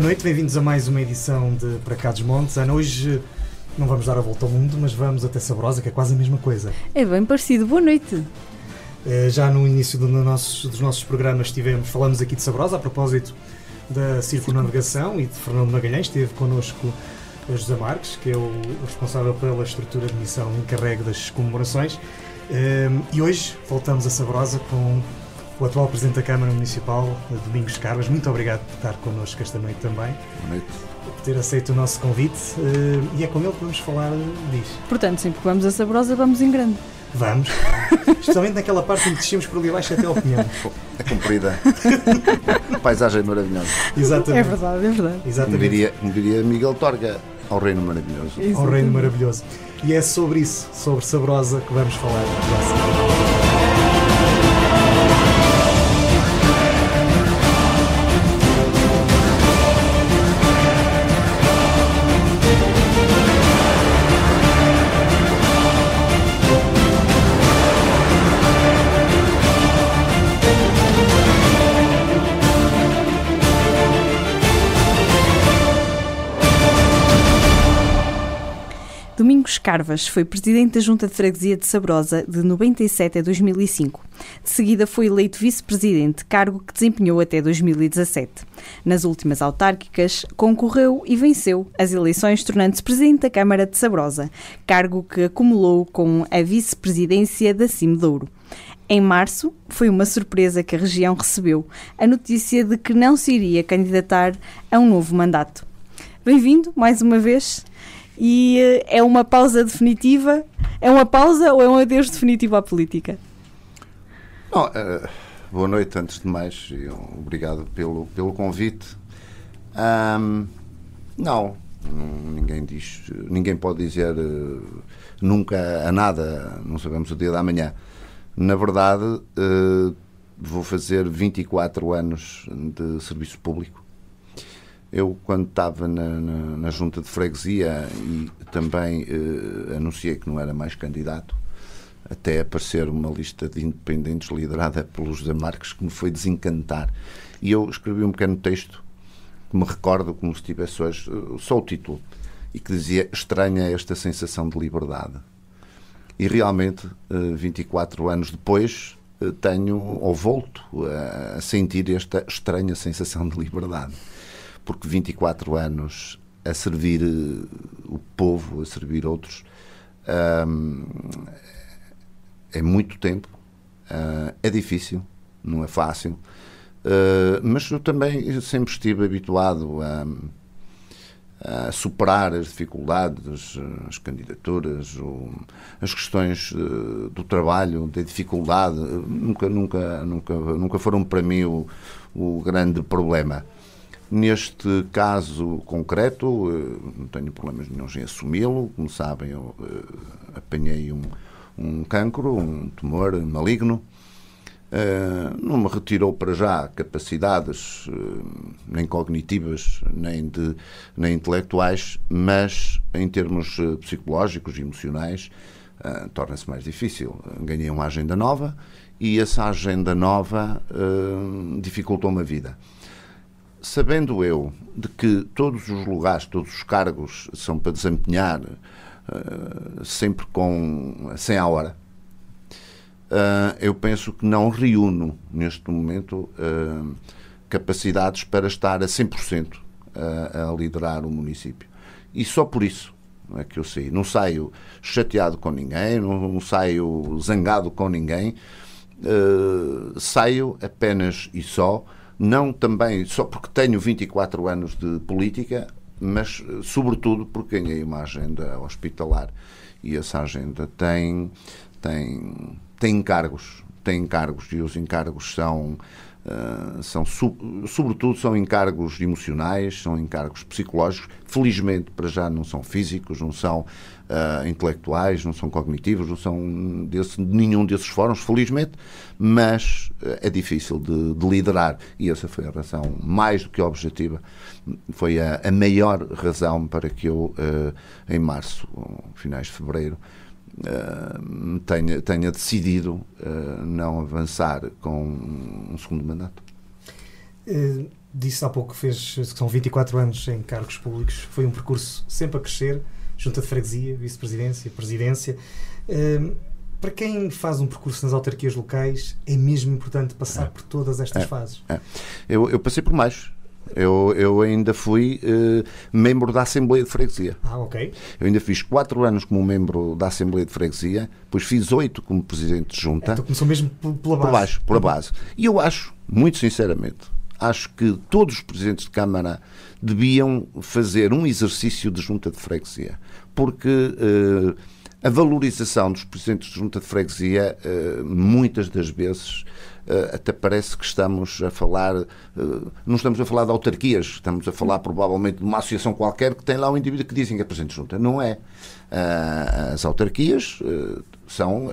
Boa noite, bem-vindos a mais uma edição de Para Cá dos Montes. Ana, hoje não vamos dar a volta ao mundo, mas vamos até Sabrosa, que é quase a mesma coisa. É bem parecido. Boa noite. Eh, Já no início do- no nossos- dos nossos programas tivemos, falamos aqui de Sabrosa, a propósito da circunnavegação e de Fernando Magalhães. Esteve connosco a José Marques, que é o responsável pela estrutura de missão encarregue das comemorações. Eh, E hoje voltamos a Sabrosa com o atual Presidente da Câmara Municipal, Domingos Carlos. Muito obrigado por estar connosco esta noite também. Boa noite. por ter aceito o nosso convite eh, e é com ele que vamos falar disso. Portanto, sempre que vamos a Sabrosa, vamos em grande. Vamos, especialmente naquela parte em que descemos por ali abaixo até ao pinhão. É comprida. Paisagem maravilhosa. Exatamente. É verdade, é verdade. Como Exatamente. diria, como diria Miguel Torga, ao reino maravilhoso. Ao reino maravilhoso. E é sobre isso, sobre Sabrosa, que vamos falar Carvas foi presidente da Junta de Freguesia de Sabrosa de 97 a 2005. De seguida foi eleito vice-presidente, cargo que desempenhou até 2017. Nas últimas autárquicas, concorreu e venceu as eleições, tornando-se presidente da Câmara de Sabrosa, cargo que acumulou com a vice-presidência da Cime Douro. Em março, foi uma surpresa que a região recebeu a notícia de que não se iria candidatar a um novo mandato. Bem-vindo mais uma vez. E eh, é uma pausa definitiva? É uma pausa ou é um adeus definitivo à política? Não, eh, boa noite, antes de mais, obrigado pelo, pelo convite. Ahm, não, ninguém diz, ninguém pode dizer eh, nunca a nada, não sabemos o dia da manhã. Na verdade, eh, vou fazer 24 anos de serviço público. Eu, quando estava na, na, na junta de freguesia e também eh, anunciei que não era mais candidato, até aparecer uma lista de independentes liderada pelo José Marques, que me foi desencantar. E eu escrevi um pequeno texto que me recordo como se tivesse hoje, eh, só o título, e que dizia Estranha esta sensação de liberdade. E realmente, eh, 24 anos depois, eh, tenho, ou volto a sentir esta estranha sensação de liberdade. Porque 24 anos a servir eh, o povo, a servir outros, é muito tempo, ah, é difícil, não é fácil, ah, mas eu também sempre estive habituado a, a superar as dificuldades, as candidaturas, o- as questões eh, do trabalho, da dificuldade, nunca, nunca, nunca, nunca foram para mim o, o grande problema. Neste caso concreto, eh, não tenho problemas nenhums em assumi-lo. Como sabem, eu eh, apanhei um, um cancro, um tumor maligno. Eh, não me retirou para já capacidades nem cognitivas nem, de, nem intelectuais, mas em termos psicológicos e emocionais torna-se mais difícil. Ganhei uma agenda nova e essa agenda nova dificultou-me a vida. Sabendo eu de que todos os lugares, todos os cargos são para desempenhar eh, sempre com 100 à hora, ah, eu penso que não reúno neste momento ah, capacidades para estar a 100% a, a liderar o município. E só por isso é que eu saí. Não saio chateado com ninguém, não, não saio zangado com ninguém, saio apenas e só, não também só porque tenho 24 anos de política, mas sobretudo porque ganhei uma agenda hospitalar e essa agenda tem, tem, tem encargos, tem encargos e os encargos são Uh, são sobretudo são encargos emocionais, são encargos psicológicos. Felizmente para já não são físicos, não são uh, intelectuais, não são cognitivos, não são desse, nenhum desses fóruns, felizmente, mas uh, é difícil de, de, liderar e essa foi a razão mais do que objetiva, foi a, a maior razão para que eu em março, finais de fevereiro uh, tenha, tenha decidido uh, não avançar com um segundo mandato. Uh, disse há pouco que fez que são 24 anos em cargos públicos, foi um percurso sempre a crescer, junta de freguesia, vice-presidência, presidência. para quem faz um percurso nas autarquias locais, é mesmo importante passar é. por todas estas é. fases. É. Eu, eu passei por mais. Eu, eu ainda fui uh, membro da Assembleia de Freguesia. Ah, ok. Eu ainda fiz quatro anos como membro da Assembleia de Freguesia, depois fiz oito como presidente de junta. Então começou mesmo pela base. Por baixo, pela base. E eu acho, muito sinceramente, acho que todos os presidentes de Câmara deviam fazer um exercício de junta de freguesia. Porque uh, a valorização dos presidentes de junta de freguesia, uh, muitas das vezes, uh, até parece que estamos a falar, não estamos a falar de autarquias, estamos a falar provavelmente de uma associação qualquer que tem lá um indivíduo que dizem que é presidente de junta. Não é. As autarquias são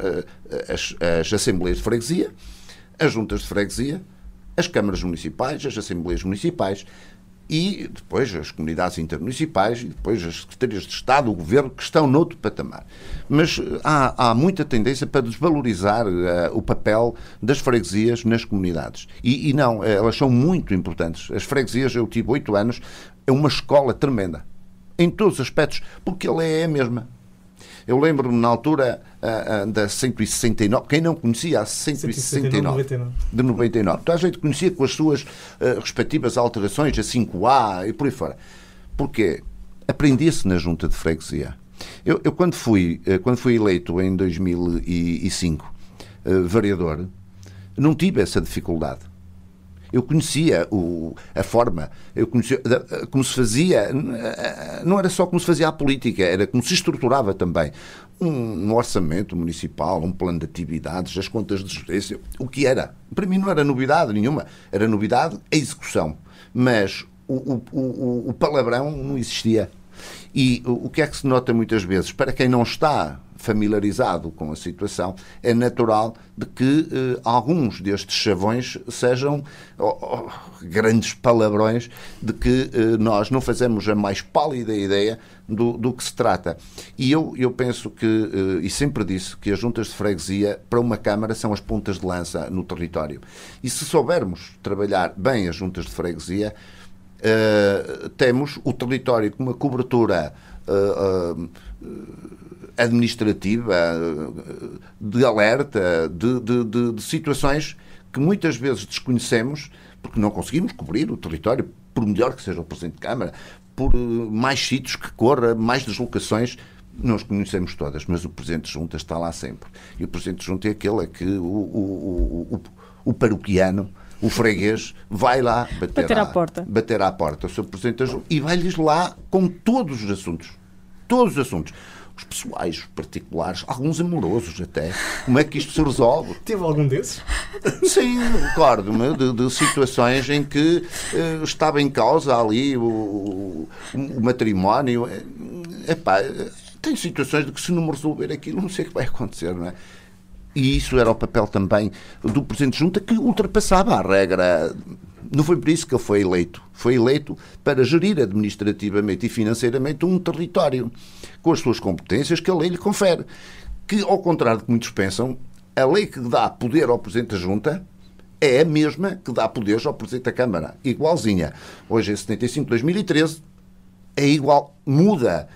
as, as assembleias de freguesia, as juntas de freguesia, as câmaras municipais, as assembleias municipais e depois as comunidades intermunicipais e depois as secretarias de Estado, o governo, que estão noutro patamar. Mas eh, há, há muita tendência para desvalorizar uh, o papel das freguesias nas comunidades. E, e, não, eh, elas são muito importantes. As freguesias, eu tive oito anos, é uma escola tremenda. Em todos os aspectos, porque ela é a mesma. Eu lembro-me na altura uh, uh, da 169, quem não conhecia a 169, 169 de 99, toda a gente conhecia com as suas uh, respectivas alterações, a 5A e por aí fora. Porquê? Aprendia-se na junta de freguesia. Eu, eu, quando, fui, quando fui eleito em 2005 vereador, não tive essa dificuldade. Eu conhecia o, a forma, eu conhecia como se fazia, não era só como se fazia a política, era como se estruturava também. Um, um orçamento municipal, um plano de atividades, as contas de gerência, o que era. Para mim não era novidade nenhuma, era novidade a execução. Mas o, o, o palavrão não existia. E o que é que se nota muitas vezes? Para quem não está familiarizado com a situação, é natural de que eh, alguns destes chavões sejam oh, oh, grandes palavrões de que eh, nós não fazemos a mais pálida ideia do, do que se trata. E eu, eu penso que, eh, e sempre disse, que as juntas de freguesia para uma Câmara são as pontas de lança no território. E se soubermos trabalhar bem as juntas de freguesia, Uh, temos o território com uma cobertura uh, uh, administrativa, de alerta, de, de, de, de, situações que muitas vezes desconhecemos porque não conseguimos cobrir o território, por melhor que seja o Presidente de Câmara, por mais sítios que corra, mais deslocações. Nós conhecemos todas, mas o Presidente de Junta está lá sempre. E o Presidente de Junta é aquele a que o, o, o, o paroquiano o freguês vai lá bater, bater à, à, porta. Bater à porta o seu Presidente da Junta e vai-lhes lá com todos os assuntos. Todos os assuntos os pessoais, os particulares, alguns amorosos até. Como é que isto se resolve? Teve algum desses? Sim, recordo-me de, de, situações em que uh, estava em causa ali o, o, o matrimónio. Epá, tem situações de que se não me resolver aquilo, não sei o que vai acontecer, não é? E isso era o papel também do Presidente de Junta que ultrapassava a regra não foi por isso que ele foi eleito. Foi eleito para gerir administrativamente e financeiramente um território, com as suas competências que a lei lhe confere. Que, ao contrário do que muitos pensam, a lei que dá poder ao Presidente da Junta é a mesma que dá poderes ao Presidente da Câmara. Igualzinha. Hoje, em 75 de 2013, é igual. Muda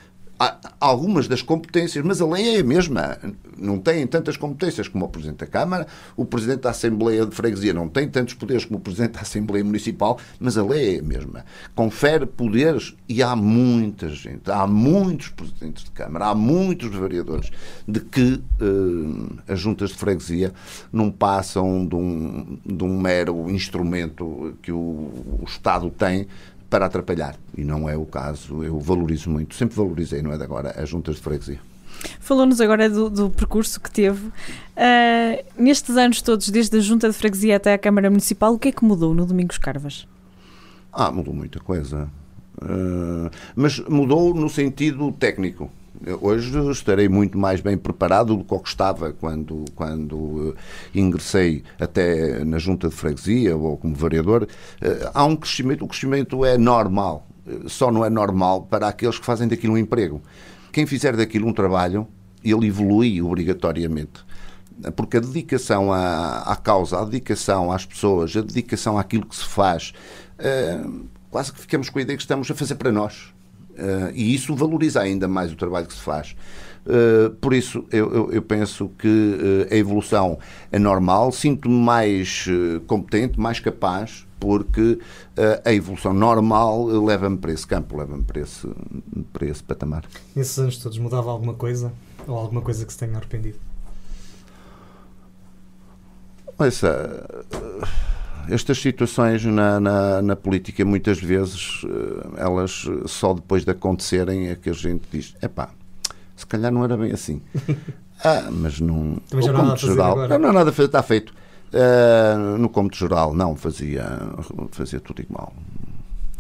algumas das competências, mas a lei é a mesma. Não tem tantas competências como o Presidente da Câmara, o Presidente da Assembleia de Freguesia não tem tantos poderes como o Presidente da Assembleia Municipal, mas a lei é a mesma. Confere poderes e há muita gente, há muitos Presidentes de Câmara, há muitos vereadores de que uh, as juntas de freguesia não passam de um, de um mero instrumento que o, o Estado tem para atrapalhar. E não é o caso. Eu valorizo muito, sempre valorizei, não é de agora, as juntas de freguesia. Falou-nos agora do, do, percurso que teve. Uh, nestes anos todos, desde a Junta de Freguesia até a Câmara Municipal, o que é que mudou no Domingos Carvas? Ah, mudou muita coisa. Uh, mas mudou no sentido técnico. Hoje estarei muito mais bem preparado do que eu estava quando, quando ingressei até na junta de freguesia ou como vereador. Uh, há um crescimento, o crescimento é normal, só não é normal para aqueles que fazem daquilo um emprego. Quem fizer daquilo um trabalho, ele evolui obrigatoriamente. Porque a dedicação à, à causa, a dedicação às pessoas, a dedicação àquilo que se faz, uh, quase que ficamos com a ideia que estamos a fazer para nós. Uh, e isso valoriza ainda mais o trabalho que se faz. Uh, por isso, eu, eu, eu penso que uh, a evolução é normal, sinto-me mais competente, mais capaz porque a evolução normal leva-me para esse campo, leva-me para esse, para esse patamar. Nesses anos todos mudava alguma coisa? Ou alguma coisa que se tenha arrependido? Essa, estas situações na, na, na, política, muitas vezes, eh, elas só depois de acontecerem é que a gente diz: epá, se calhar não era bem assim. ah, mas não. Também já não há nada geral, agora. Não há nada a fazer, está feito. Uh, no cômodo geral, não, fazia, fazia tudo igual.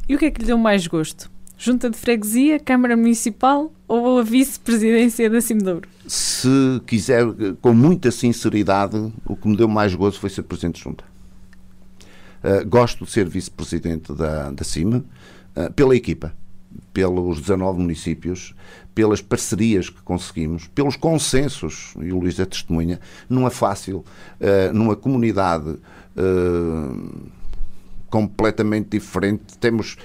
E o que é que lhe deu mais gosto? Junta de Freguesia, Câmara Municipal ou a Vice-Presidência da Cimedouro? Se quiser, com muita sinceridade, o que me deu mais gosto foi ser Presidente de Junta. Uh, gosto de ser Vice-Presidente da, da CIMA, uh, pela equipa, pelos 19 municípios, pelas parcerias que conseguimos, pelos consensos, e o Luís é testemunha, não é fácil, uh, numa comunidade completamente diferente, temos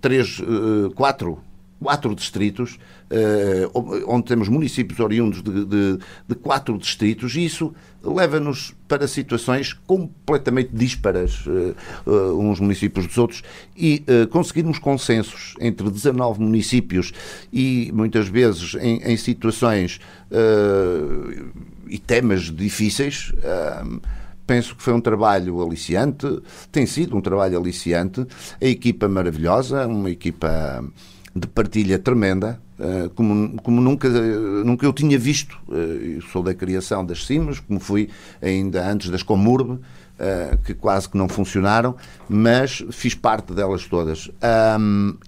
três, quatro quatro distritos, eh, onde temos municípios oriundos de, de, de quatro distritos, e isso leva-nos para situações completamente dísparas, eh, eh, uns municípios dos outros, e conseguirmos consensos entre 19 municípios e muitas vezes em, em situações e temas difíceis. Penso que foi um trabalho aliciante, tem sido um trabalho aliciante, a equipa maravilhosa, uma equipa de partilha tremenda, eh, como, como nunca, nunca eu tinha visto. Eh, eu sou da criação das CIMAS, como fui ainda antes das Comurb, eh, que quase que não funcionaram, mas fiz parte delas todas.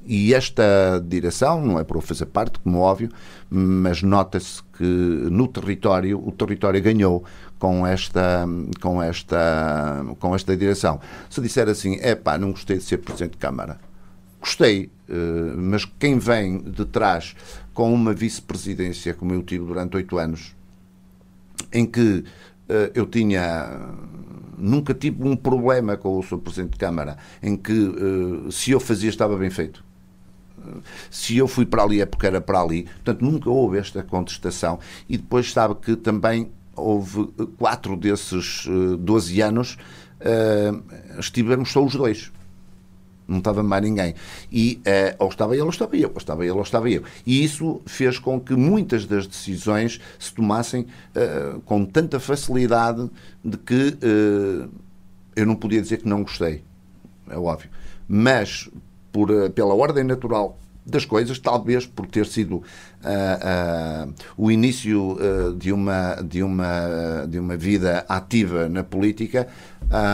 e esta direção, não é para eu fazer parte, como óbvio, mas nota-se que no território, o território ganhou com esta, com esta, com esta direção. Se disser assim, é pá, não gostei de ser Presidente de Câmara, Gostei, eh, mas quem vem de trás com uma vice-presidência, como eu tive durante oito anos, em que eh, eu tinha. Nunca tive um problema com o Sr. Presidente de Câmara, em que eh, se eu fazia estava bem feito. Se eu fui para ali é porque era para ali. Portanto, nunca houve esta contestação. E depois sabe que também houve quatro desses 12 anos, estivemos só os dois não estava mais ninguém. E uh, ou estava ele ou estava eu, ou estava ele ou estava eu. E isso fez com que muitas das decisões se tomassem uh, com tanta facilidade de que uh, eu não podia dizer que não gostei, é óbvio. Mas por, pela ordem natural das coisas, talvez por ter sido uh, uh, o início uh, de, uma, de, uma, de uma vida ativa na política,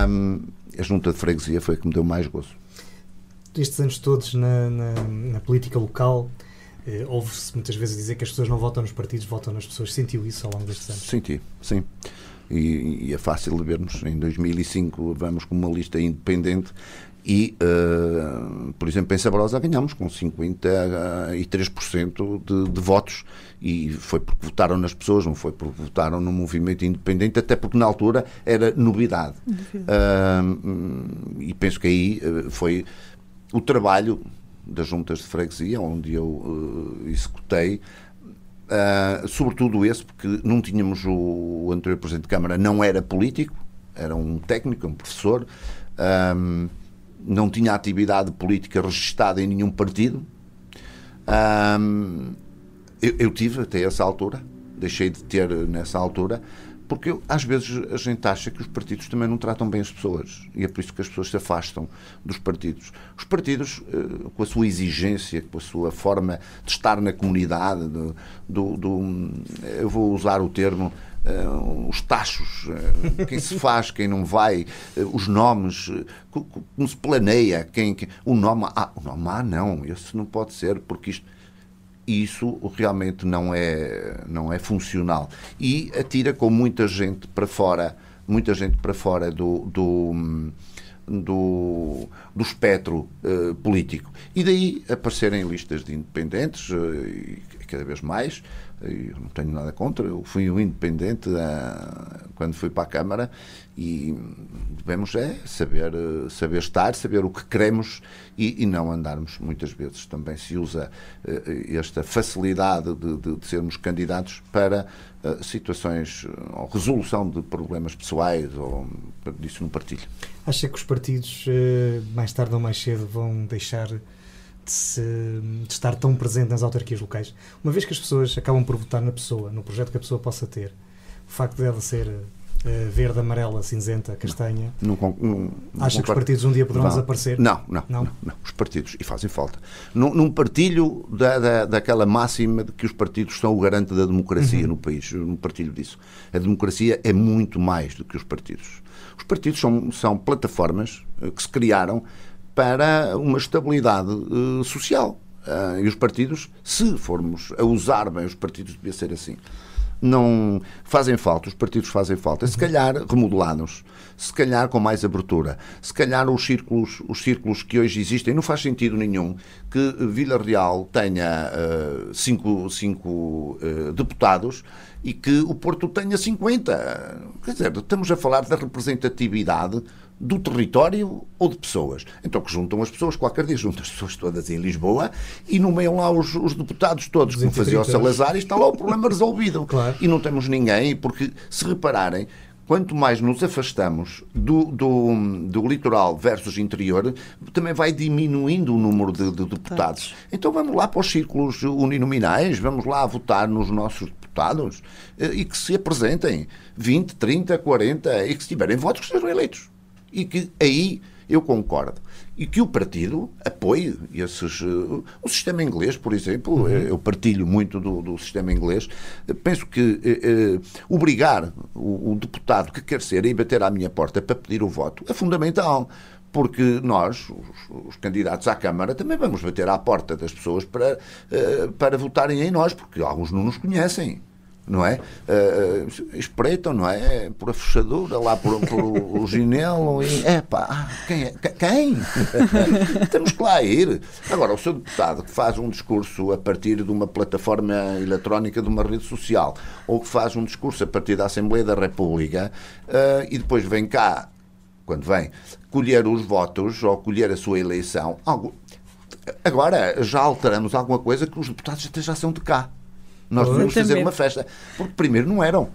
um, a junta de freguesia foi a que me deu mais gozo estes anos todos na, na, na política local, eh, ouve-se muitas vezes dizer que as pessoas não votam nos partidos, votam nas pessoas. Sentiu isso ao longo destes anos? Senti, sim. E, e é fácil de vermos. Em 2005 vamos com uma lista independente e, uh, por exemplo, em Sabrosa ganhamos com 53% de, de votos e foi porque votaram nas pessoas, não foi porque votaram no movimento independente, até porque na altura era novidade. Uh, e penso que aí uh, foi o trabalho das juntas de freguesia, onde eu uh, executei, uh, sobretudo esse, porque não tínhamos o, o, anterior Presidente de Câmara, não era político, era um técnico, um professor, um, não tinha atividade política registada em nenhum partido. Um, eu, eu tive até essa altura, deixei de ter nessa altura, porque às vezes a gente acha que os partidos também não tratam bem as pessoas e é por isso que as pessoas se afastam dos partidos. Os partidos, uh, com a sua exigência, com a sua forma de estar na comunidade, do, do, do eu vou usar o termo Uh, os tachos, uh, quem se faz, quem não vai, uh, os nomes, como se planeia, quem, quem, o nome, ah, o nome ah, não, esse não pode ser, porque isto isso realmente não é não é funcional. E atira com muita gente para fora, muita gente para fora do, do do, do espectro político. E daí aparecerem listas de independentes, cada vez mais, eu não tenho nada contra, eu fui um independente uh, quando fui para a Câmara e devemos é saber, saber estar, saber o que queremos e, e não andarmos. Muitas vezes também se usa uh, esta facilidade de, de, de, sermos candidatos para uh, situações ou resolução de problemas pessoais ou disso não partilho. Acha que os partidos, mais tarde ou mais cedo, vão deixar de, se, de, estar tão presente nas autarquias locais, uma vez que as pessoas acabam por votar na pessoa, no projeto que a pessoa possa ter, o facto dela ser uh, verde, amarela, cinzenta, castanha, não, não, não, acha que os partidos um dia poderão desaparecer? Não não, não, não, Os partidos, e fazem falta. Num, num partilho da, da, daquela máxima de que os partidos são o garante da democracia uhum. no país, num partilho disso. A democracia é muito mais do que os partidos. Os partidos são, são plataformas eh, que se criaram para uma estabilidade uh, social. Uh, e os partidos, se formos a usar bem os partidos, devia ser assim. Não fazem falta, os partidos fazem falta, se calhar remodelados, se calhar com mais abertura, se calhar os círculos, os círculos que hoje existem, não faz sentido nenhum que Vila Real tenha uh, cinco, cinco uh, deputados e que o Porto tenha 50. Quer dizer, estamos a falar da representatividade do território ou de pessoas. Então que juntam as pessoas, qualquer dia juntam as pessoas todas em Lisboa e nomeiam lá os, os deputados todos, como fazia o Salazar, e está lá o problema resolvido. Claro. E não temos ninguém, porque se repararem, quanto mais nos afastamos do, do, do, litoral versus interior, também vai diminuindo o número de, de deputados. Então vamos lá para os círculos uninominais, vamos lá votar nos nossos deputados eh, e que se apresentem 20, 30, 40 e que se tiverem votos que sejam eleitos e que aí eu concordo. E que o partido apoie esses. Uh, o sistema inglês, por exemplo, uhum. eu partilho muito do, do sistema inglês. Penso que uh, obrigar o, o, deputado que quer ser a ir bater à minha porta para pedir o voto é fundamental. Porque nós, os, os candidatos à Câmara, também vamos bater à porta das pessoas para, para votarem em nós, porque alguns não nos conhecem não é? Uh, espreitam, não é? Por a fechadura, lá por, por o ginelo e. Epá, ah, quem é? Quem? Temos que lá ir. Agora, o seu deputado que faz um discurso a partir de uma plataforma eletrónica de uma rede social ou que faz um discurso a partir da Assembleia da República uh, e depois vem cá, quando vem, colher os votos ou colher a sua eleição. Algo... Agora, já alteramos alguma coisa que os deputados até já são de cá. Nós devíamos fazer uma festa. Porque primeiro não eram.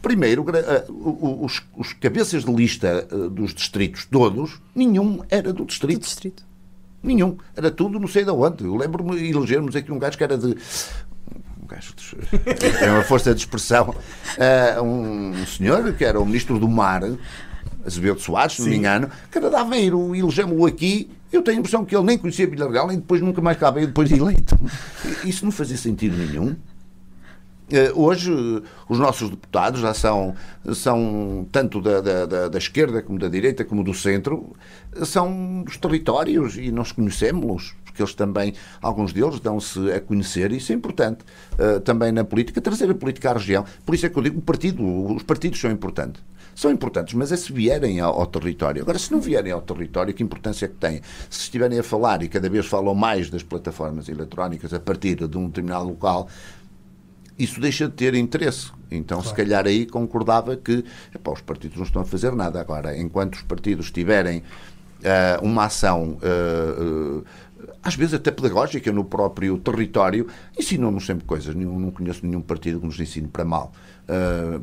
Primeiro, uh, os, os, cabeças de lista uh, dos distritos todos, nenhum era do distrito. Do distrito. Nenhum. Era tudo não sei de onde. Eu lembro-me de elegermos aqui um gajo que era de um gajo de, é uma força de expressão, uh, um senhor que era o ministro do Mar, Azevedo Soares, se não me engano, que era de Aveiro, e elegemos-lo aqui. Eu tenho a impressão que ele nem conhecia Vila Real, nem depois nunca mais cá veio depois de eleito. Isso não fazia sentido nenhum. Eh, hoje, os nossos deputados já são, são tanto da, da, da, esquerda como da direita, como do centro, são dos territórios e nós conhecemos-los, porque eles também, alguns deles, dão-se a conhecer e isso é importante. Uh, também na política, trazer a política à região. Por isso é que eu digo, o partido, os partidos são importantes. São importantes, mas é se vierem ao, ao, território. Agora, se não vierem ao território, que importância é que têm? Se estiverem a falar, e cada vez falam mais das plataformas eletrónicas a partir de um determinado local, isso deixa de ter interesse. Então, claro. se calhar aí concordava que epá, os partidos não estão a fazer nada. Agora, enquanto os partidos tiverem uh, uma ação, uh, uh, às vezes até pedagógica, no próprio território, ensinam-nos sempre coisas. Não, não conheço nenhum partido que nos ensine para mal.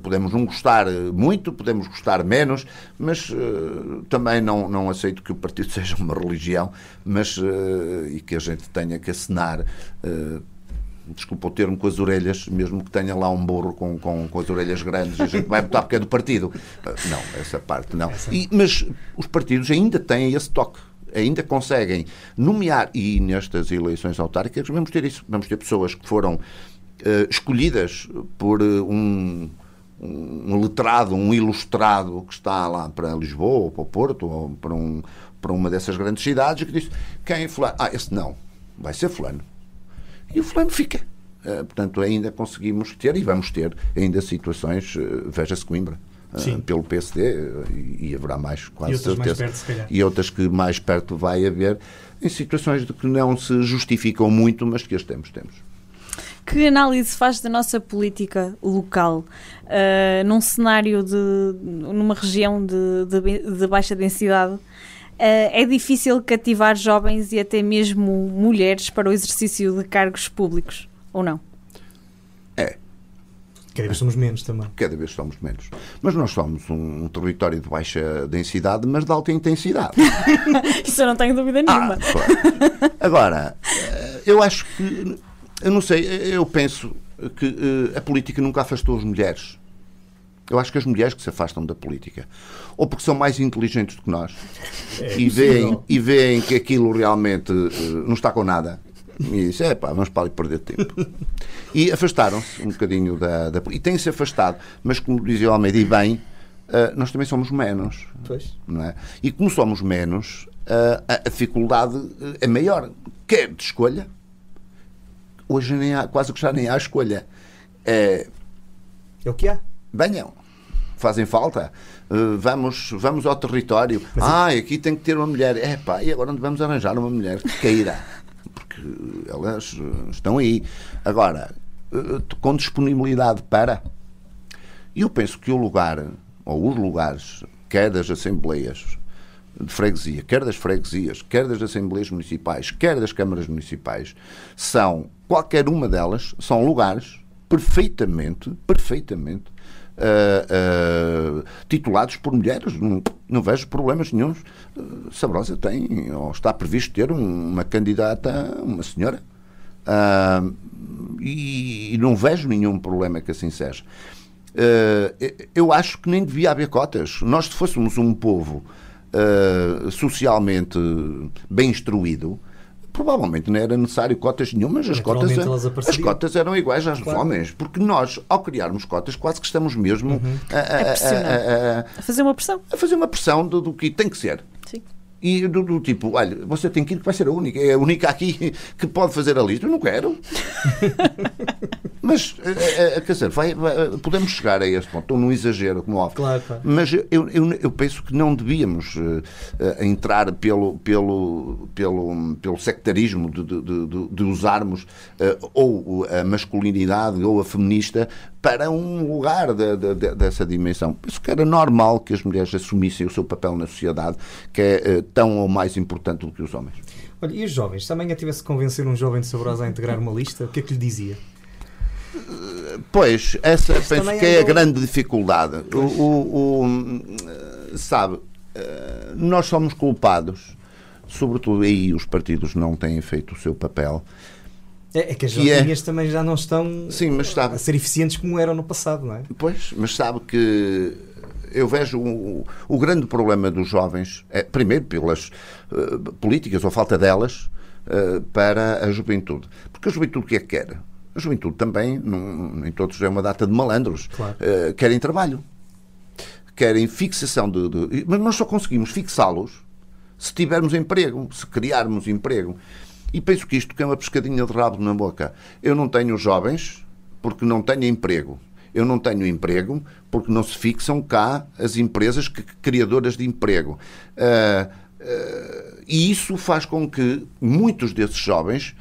podemos não gostar muito, podemos gostar menos, mas também não, não aceito que o partido seja uma religião mas, e que a gente tenha que assinar desculpa o termo, com as orelhas, mesmo que tenha lá um burro com, com, com as orelhas grandes, a gente vai votar porque é do partido. Uh, não, essa parte não. E, mas os partidos ainda têm esse toque. Ainda conseguem nomear, e nestas eleições autárquicas vamos ter isso. Vamos ter pessoas que foram uh, escolhidas por uh, um, um letrado, um ilustrado que está lá para Lisboa, ou para o Porto, ou para, um, para uma dessas grandes cidades, e que diz: quem é fulano? Ah, esse não, vai ser fulano. E o fulano fica. Uh, portanto, ainda conseguimos ter, e vamos ter, ainda situações, uh, veja-se Coimbra. Uh, pelo PSD e, e, haverá mais quase e outras certeza mais perto, e outras que mais perto vai haver em situações de que não se justificam muito mas que as temos temos que análise faz da nossa política local uh, num cenário de numa região de, de, de baixa densidade uh, é difícil cativar jovens e até mesmo mulheres para o exercício de cargos públicos ou não é Cada vez somos menos também. Cada vez somos menos. Mas nós somos um, um território de baixa densidade, mas de alta intensidade. Isso eu não tenho dúvida nenhuma. Ah, claro. Agora, eh, eu acho que. Eu não sei, eu penso que uh, a política nunca afastou as mulheres. Eu acho que as mulheres que se afastam da política, ou porque são mais inteligentes do que nós é, e, veem, e veem que aquilo realmente uh, não está com nada, e disse: é pá, vamos para ali perder tempo. E afastaram-se um bocadinho da. da e têm-se afastado, mas como dizia o Almeida, e bem, uh, nós também somos menos. Pois. Não é? E como somos menos, uh, a, a, dificuldade é maior. Quer de escolha, hoje nem há, quase que já nem há escolha. É, é o que há. Venham fazem falta. Uh, vamos, vamos ao território. Mas ah, aqui tem que ter uma mulher. É pá, e agora onde vamos arranjar uma mulher que queira? porque elas eh, estão aí. Agora, eh, com disponibilidade para. Eu penso que o lugar, ou os lugares, quer das assembleias de freguesia, quer das freguesias, quer das assembleias municipais, quer das câmaras municipais, são, qualquer uma delas, são lugares perfeitamente, perfeitamente uh, titulados por mulheres. Não, não vejo problemas nenhums. Uh, Sabrosa tem, ou está previsto ter um, uma candidata, uma senhora. E, e, não vejo nenhum problema que assim seja. eu acho que nem devia haver cotas. Nós, se fôssemos um povo socialmente bem instruído, provavelmente não era necessário cotas nenhumas, as cotas, as cotas eram iguais às claro. dos homens, porque nós, ao criarmos cotas, quase que estamos mesmo uhum. a, a, a, a, fazer uma pressão. A fazer uma pressão do, do que tem que ser. Sim. E do, do, tipo, olha, você tem que ir que vai ser a única, é a única aqui que pode fazer a lista. Eu não quero. Mas, é, é, quer dizer, vai, vai, podemos chegar a esse ponto, estou num exagero, como óbvio. Claro, claro. Mas eu, eu, eu, penso que não devíamos uh, entrar pelo, pelo, pelo, pelo sectarismo de, de, de, de usarmos uh, ou a masculinidade ou a feminista para um lugar de, de, de, dessa dimensão. Penso que era normal que as mulheres assumissem o seu papel na sociedade, que é uh, tão ou mais importante do que os homens. Olha, e os jovens? Se amanhã tivesse que convencer um jovem de Saborosa a integrar uma lista, o que é que lhe dizia? Pois, essa Mas penso que é a grande dificuldade. O, o, o, sabe, eh, nós somos culpados, sobretudo aí os partidos não têm feito o seu papel. É, é que as jovens é... também já não estão Sim, mas sabe... a ser eficientes como eram no passado, não é? Pois, mas sabe que eu vejo o, o grande problema dos jovens, é, primeiro pelas uh, políticas ou falta delas, uh, para a juventude. Porque a juventude o que é que quer? A juventude também, nem todos é uma data de malandros, claro. uh, querem trabalho, querem fixação de, de mas nós só conseguimos fixá-los se tivermos emprego, se criarmos emprego. E penso que isto que é uma pescadinha de rabo na boca. Eu não tenho jovens porque não tenho emprego. Eu não tenho emprego porque não se fixam cá as empresas que, criadoras de emprego. Uh, uh, e isso faz com que muitos desses jovens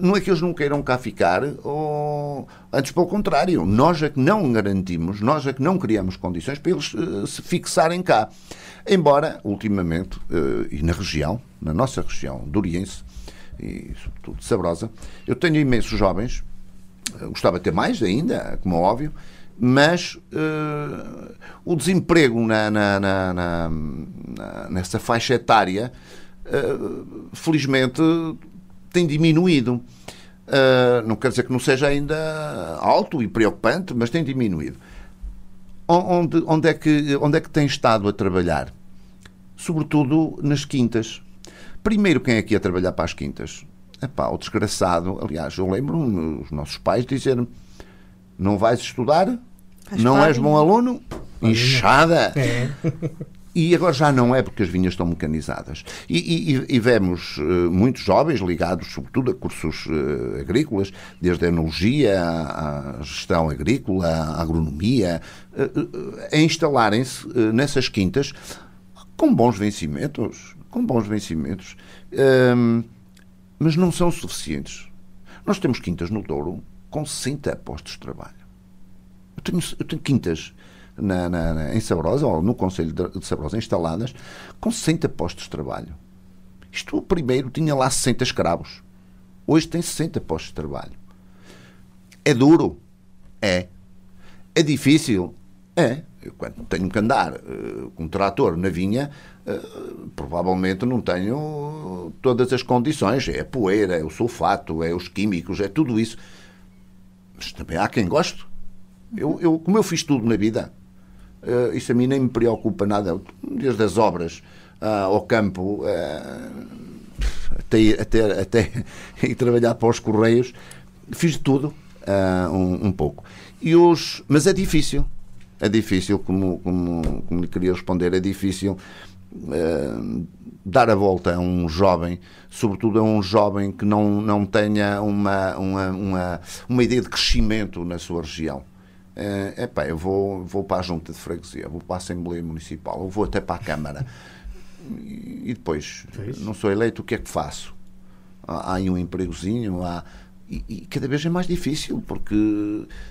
não é que eles não queiram cá ficar, ou antes pelo contrário, nós é que não garantimos, nós é que não criamos condições para eles uh, se fixarem cá. Embora, ultimamente, uh, e na região, na nossa região do Oriense, e sobretudo Sabrosa, eu tenho imensos jovens, uh, gostava de ter mais ainda, como é óbvio, mas o desemprego na, na, na, na, nessa faixa etária, felizmente tem diminuído. Uh, não quer dizer que não seja ainda alto e preocupante, mas tem diminuído. Onde, onde, é que, onde é que tem estado a trabalhar? Sobretudo nas quintas. Primeiro, quem é que ia trabalhar para as quintas? Epá, o desgraçado. Aliás, eu lembro os nossos pais dizerem não vais estudar, Faz não és bom aluno, inchada. É. E agora já não é porque as vinhas estão mecanizadas. E, e, e vemos uh, muitos jovens ligados, sobretudo, a cursos uh, agrícolas, desde a enologia, à, à gestão agrícola, à agronomia, uh, a instalarem-se nessas quintas com bons vencimentos. Com bons vencimentos. Ehm, mas não são suficientes. Nós temos quintas no Douro com 60 postos de trabalho. Eu tenho, eu tenho quintas na, na, em Sabrosa, ou no Conselho de Sabrosa, instaladas, com 60 postos de trabalho. Isto, o primeiro, tinha lá 60 escravos. Hoje tem 60 postos de trabalho. É duro? É. É difícil? É. Eu, quando tenho que andar uh, com um trator na vinha, uh, provavelmente não tenho todas as condições. É a poeira, é o sulfato, é os químicos, é tudo isso. Mas também há quem goste. Eu, eu, como eu fiz tudo na vida, Uh, isso a mim nem me preocupa nada. Desde as obras uh, ao campo, uh, até, até, até ir trabalhar para os Correios, fiz de tudo um, um, pouco. E os, mas é difícil. É difícil, como, como, como lhe queria responder, é difícil dar a volta a um jovem, sobretudo a um jovem que não, não tenha uma, uma, uma, uma ideia de crescimento na sua região é pá, eu vou, vou para a junta de freguesia, vou para a Assembleia Municipal, ou vou até para a Câmara. E, depois, não sou eleito, o que é que faço? Há, há aí um empregozinho, há, e, e, cada vez é mais difícil, porque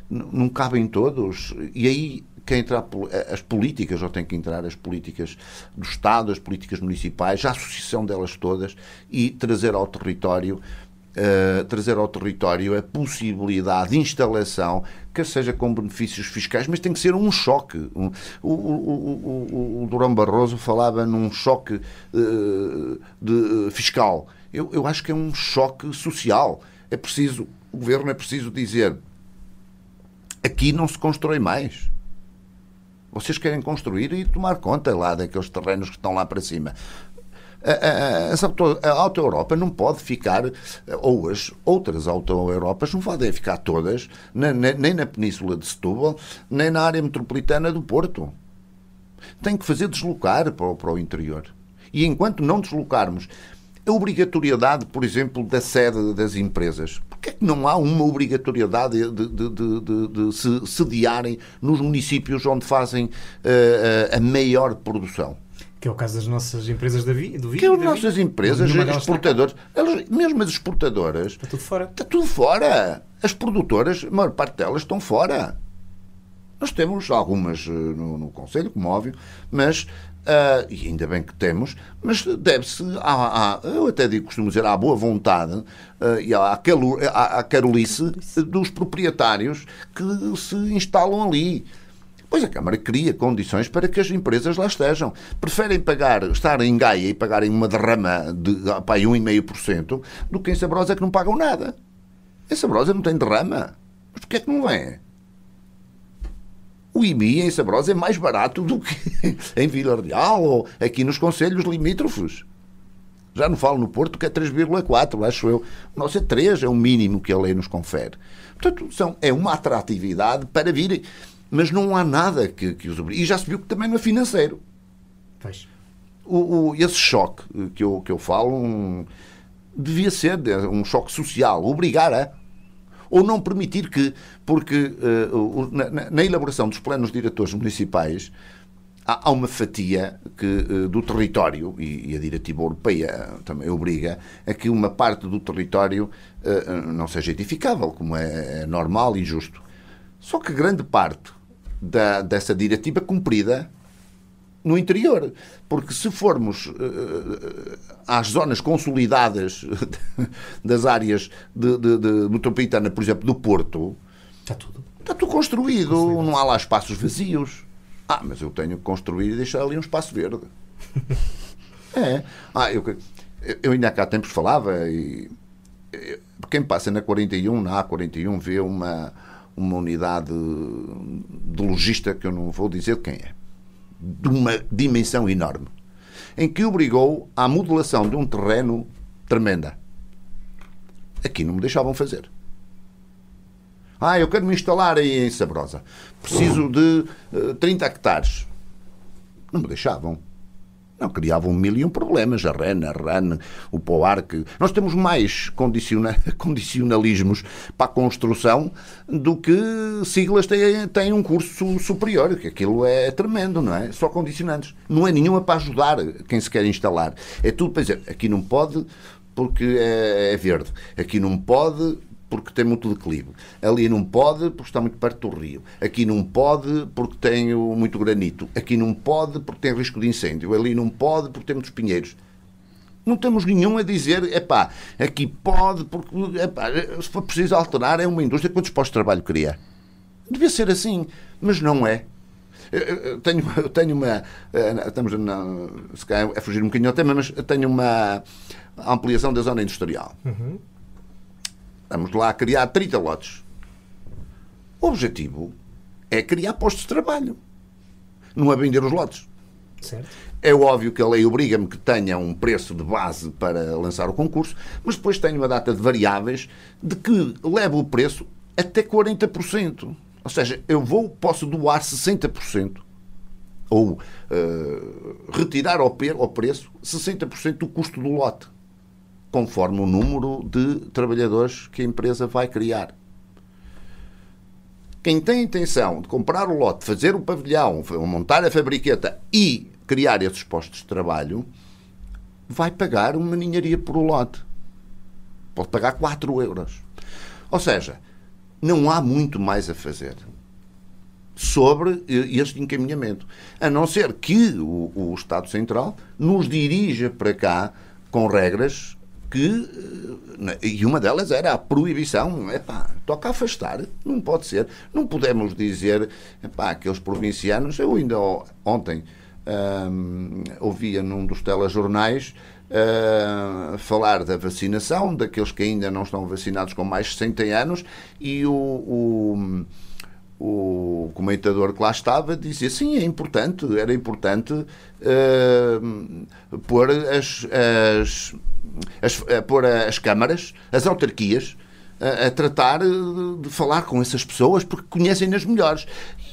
não cabem todos. E aí quem entrar as políticas, ou tem que entrar as políticas do Estado, as políticas municipais, a associação delas todas e trazer ao território Uh, trazer ao território a possibilidade de instalação, quer seja com benefícios fiscais, mas tem que ser um choque. Um, o, o, o, o, Durão Barroso falava num choque uh, de, fiscal. Eu, eu acho que é um choque social. É preciso, o governo é preciso dizer: aqui não se constrói mais. Vocês querem construir e tomar conta lá daqueles terrenos que estão lá para cima a, a, a auto-Europa não pode ficar, ou as outras auto-Europas não podem ficar todas, nem na Península de Setúbal, nem na área metropolitana do Porto. Tem que fazer deslocar para para o interior. E enquanto não deslocarmos a obrigatoriedade, por exemplo, da sede das empresas. Porquê é que não há uma obrigatoriedade de, de, de, de, se sediarem nos municípios onde fazem uh, a maior produção? Que é o caso das nossas empresas da vi, do vinho. Que é as nossas empresas, exportadoras. Elas, mesmo as exportadoras. Está tudo fora. Está tudo fora. As produtoras, a maior parte delas estão fora. Nós temos algumas eh, no, no Conselho, como óbvio, mas. Uh, e ainda bem que temos, mas deve-se à, à, eu até digo, costumo dizer, à boa vontade uh, e à, à, à carolice dos proprietários que se instalam ali. Pois a Câmara cria condições para que as empresas lá estejam. Preferem pagar, estar em Gaia e pagarem uma derrama de pá, 1,5% do que em Sabrosa que não pagam nada. Em Sabrosa não tem derrama. Mas porquê é que não é? O IMI em Sabrosa é mais barato do que em Vila Real ou aqui nos conselhos limítrofes. Já não falo no Porto, que é 3,4, acho eu. O nosso é 3, é o mínimo que a lei nos confere. Portanto, são, é uma atratividade para virem mas não há nada que, que os obrigue. E já se viu que também não é financeiro. Pois. O, o, esse choque que eu, que eu falo um, devia ser um choque social, obrigar a. Ou não permitir que, porque uh, na, na, elaboração dos planos diretores municipais há, há uma fatia que, uh, do território, e, e, a diretiva europeia também obriga, a que uma parte do território uh, não seja edificável, como é, é normal e justo. Só que grande parte da, dessa diretiva cumprida no interior. Porque se formos uh, às zonas consolidadas das áreas de, de, de, metropolitana, por exemplo, do Porto, está tudo, está tudo construído, não há lá espaços vazios. Ah, mas eu tenho que construir e deixar ali um espaço verde. é. Ah, eu, eu ainda há cá tempos falava e quem passa na 41, na A41, vê uma, uma unidade de logista, que eu não vou dizer quem é, de uma dimensão enorme, em que obrigou à modelação de um terreno tremenda. Aqui não me deixavam fazer. Ah, eu quero me instalar aí em Sabrosa. Preciso de uh, 30 hectares. Não me deixavam. Não, criavam mil e um problemas. A REN, a RAN, o POARC. Nós temos mais condiciona condicionalismos para a construção do que siglas têm, têm um curso superior, que aquilo é tremendo, não é? Só condicionantes. Não é nenhuma para ajudar quem se quer instalar. É tudo para dizer, aqui não pode porque é, é verde. Aqui não pode porque tem muito declive. Ali não pode porque está muito perto do rio. Aqui não pode porque tem muito granito. Aqui não pode porque tem risco de incêndio. Ali não pode porque tem muitos pinheiros. Não temos nenhum a dizer, é pá, aqui pode, porque epá, se for preciso alterar, é uma indústria. Quantos postos de trabalho cria? Devia ser assim, mas não é. Eu tenho, eu tenho uma. Eh, estamos na, se a fugir um bocadinho ao tema, mas tenho uma ampliação da zona industrial. Uhum Estamos lá a criar 30 lotes. O objetivo é criar postos de trabalho. Não é vender os lotes. Certo. É óbvio que a lei obriga-me que tenha um preço de base para lançar o concurso, mas depois tenho uma data de variáveis de que leva o preço até 40%. Ou seja, eu vou, posso doar 60% ou uh, retirar ao, ao preço 60% do custo do lote conforme o número de trabalhadores que a empresa vai criar. Quem tem a intenção de comprar o lote, fazer o pavilhão, montar a fabriqueta e criar esses postos de trabalho, vai pagar uma ninharia por o lote. Pode pagar 4 euros. Ou seja, não há muito mais a fazer sobre este encaminhamento. A não ser que o, o Estado Central nos dirija para cá com regras que eh, e uma delas era a proibição epá, toca afastar, não pode ser. Não podemos dizer epá, aqueles provincianos, eu ainda ontem hum, ouvia num dos telejornais uh, falar da vacinação daqueles que ainda não estão vacinados com mais de 60 anos e o, o o comentador que lá estava dizia sim, é importante, era importante uh, pôr as, as, as, uh, pôr as câmaras, as autarquias, uh, a tratar de falar com essas pessoas porque conhecem-nas melhores.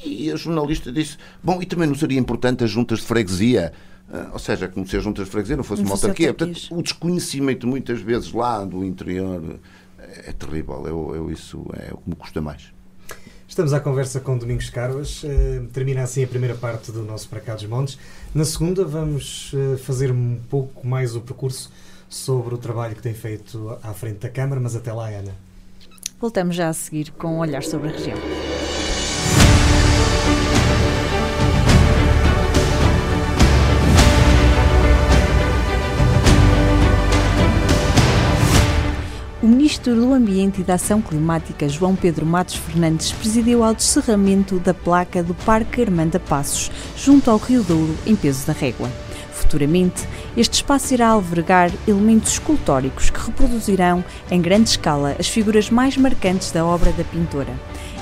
E a jornalista disse: Bom, e também não seria importante as juntas de freguesia? Uh, ou seja, como se as juntas de freguesia não fosse uma autarquia. Portanto, o desconhecimento, muitas vezes, lá do interior é terrível. Eu, eu, isso é o que me custa mais. Estamos à conversa com Domingos Carvas. Uh, termina assim a primeira parte do nosso Para Cá dos Montes. Na segunda, vamos uh, fazer um pouco mais o percurso sobre o trabalho que tem feito à frente da Câmara, mas até lá, Ana. Voltamos já a seguir com um olhar sobre a região. O Ministro do Ambiente e da Ação Climática, João Pedro Matos Fernandes, presidiu ao descerramento da placa do Parque Armanda Passos, junto ao Rio Douro, em peso da régua. Futuramente, este espaço irá albergar elementos escultóricos que reproduzirão, em grande escala, as figuras mais marcantes da obra da pintora.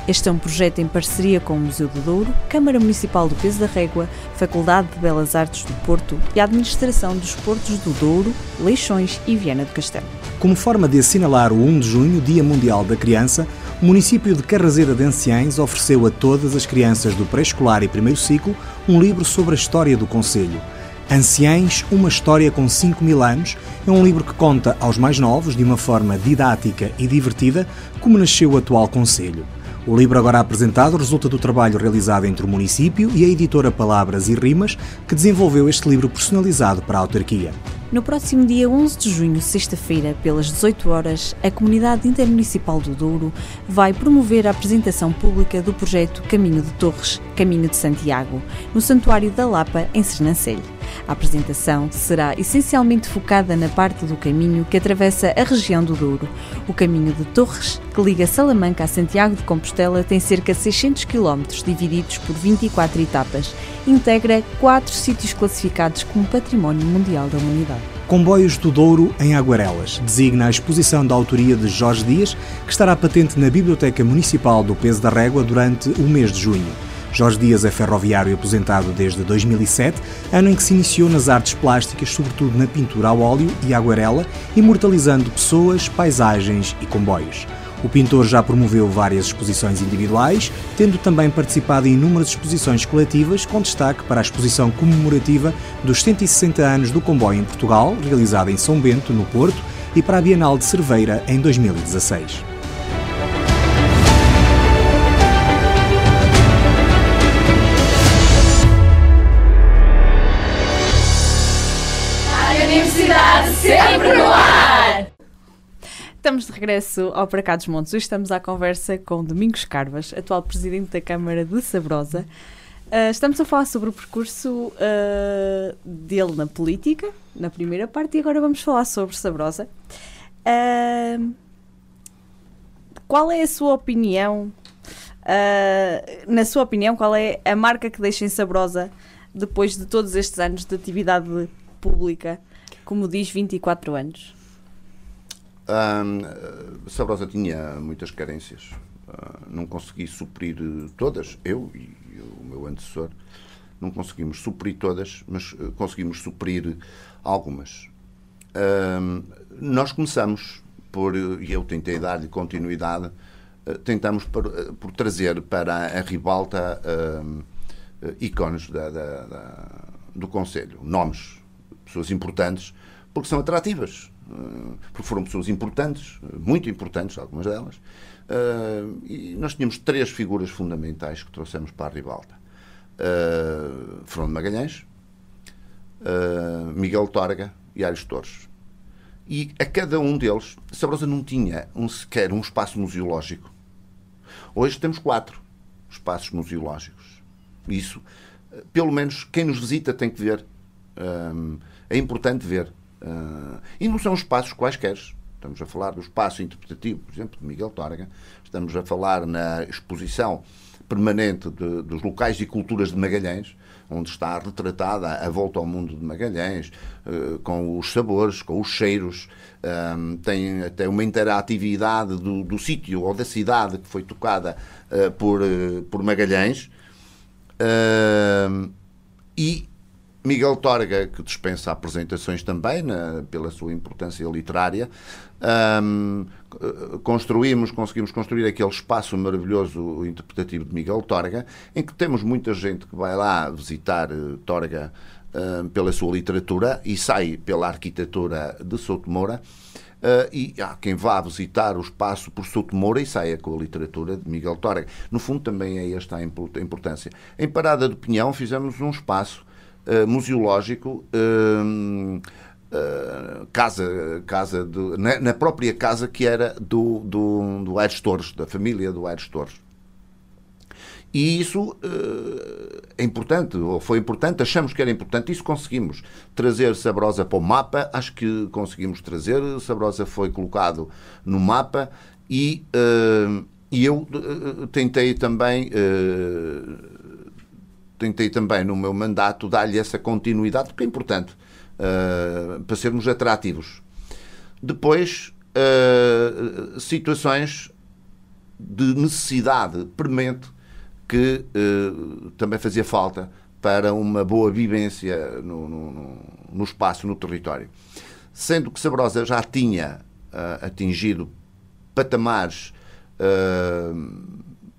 Este é um projeto em parceria com o Museu do Douro, Câmara Municipal do Peso da Régua, Faculdade de Belas Artes do Porto e a Administração dos Portos do Douro, Leixões e Viana do Castelo. Como forma de assinalar o 1 de junho, Dia Mundial da Criança, o município de Carrazeira de Anciães ofereceu a todas as crianças do pré-escolar e primeiro ciclo um livro sobre a história do Conselho. Anciães, uma história com 5 mil anos, é um livro que conta aos mais novos, de uma forma didática e divertida, como nasceu o atual Conselho. O livro agora apresentado resulta do trabalho realizado entre o município e a editora Palavras e Rimas, que desenvolveu este livro personalizado para a autarquia. No próximo dia 11 de junho, sexta-feira, pelas 18 horas, a Comunidade Intermunicipal do Douro vai promover a apresentação pública do projeto Caminho de Torres, Caminho de Santiago, no Santuário da Lapa, em Sernancelho. A apresentação será essencialmente focada na parte do caminho que atravessa a região do Douro. O caminho de Torres, que liga Salamanca a Santiago de Compostela, tem cerca de 600 km, divididos por 24 etapas. Integra quatro sítios classificados como Património Mundial da Humanidade. Comboios do Douro em Aguarelas designa a exposição da autoria de Jorge Dias, que estará patente na Biblioteca Municipal do Peso da Régua durante o mês de junho. Jorge Dias é ferroviário aposentado desde 2007, ano em que se iniciou nas artes plásticas, sobretudo na pintura ao óleo e aguarela, imortalizando pessoas, paisagens e comboios. O pintor já promoveu várias exposições individuais, tendo também participado em inúmeras exposições coletivas, com destaque para a exposição comemorativa dos 160 anos do comboio em Portugal, realizada em São Bento, no Porto, e para a Bienal de Cerveira em 2016. Universidade sempre no ar! Estamos de regresso ao Para Cá dos Montes. Hoje estamos à conversa com Domingos Carvas, atual Presidente da Câmara de Sabrosa. Uh, estamos a falar sobre o percurso uh, dele na política, na primeira parte, e agora vamos falar sobre Sabrosa. Uh, qual é a sua opinião? na sua opinião, qual é a marca que deixa em Sabrosa depois de todos estes anos de atividade pública? Como diz, 24 anos. Um, Sabrosa tinha muitas carências. Uh, não consegui suprir todas, eu e, e o meu antecessor, não conseguimos suprir todas, mas uh, conseguimos suprir algumas. Uh, nós começamos por, e eu tentei dar-lhe continuidade, tentamos por, por, trazer para a ribalta ícones da, da, da, do Conselho, nomes, pessoas importantes, porque são atrativas. Eh, porque foram pessoas importantes, muito importantes, algumas delas, eh, e nós tínhamos três figuras fundamentais que trouxemos para a ribalta. Fernando Magalhães, Miguel Torga e Aires Torres. E a cada um deles, Sabrosa não tinha um, sequer um espaço museológico. Hoje temos quatro espaços museológicos. Isso, pelo menos, quem nos visita tem que ver. É importante ver. Uh, e não são espaços quaisquer. Estamos a falar do espaço interpretativo, por exemplo, de Miguel Torga. Estamos a falar na exposição permanente de, dos locais e culturas de Magalhães, onde está retratada a volta ao mundo de Magalhães, uh, com os sabores, com os cheiros. Um, tem até uma interatividade do, do sítio ou da cidade que foi tocada uh, por, por Magalhães. e Miguel Torga, que dispensa apresentações também, na, pela sua importância literária, um, construímos, conseguimos construir aquele espaço maravilhoso interpretativo de Miguel Torga, em que temos muita gente que vai lá visitar eh, Torga pela sua literatura e sai pela arquitetura de Souto Moura. Uh, e há quem vá visitar o espaço por Souto Moura e saia com a literatura de Miguel Torga. No fundo, também é esta a importância. Em Parada do Pinhão fizemos um espaço uh, museológico. Uh, uh, casa, casa de, na, na, própria casa que era do, do, do Aires Torres, da família do Aires Torres. E isso uh, é importante, ou foi importante, achamos que era importante, isso conseguimos. Trazer Sabrosa para o mapa, acho que conseguimos trazer. Sabrosa foi colocado no mapa e, uh, e eu tentei também tentei também no meu mandato dar-lhe essa continuidade, porque é importante uh, para sermos atrativos. Depois, uh, situações de necessidade premente que uh, também fazia falta para uma boa vivência no, no, no espaço, no território. Sendo que Sabrosa já tinha atingido patamares,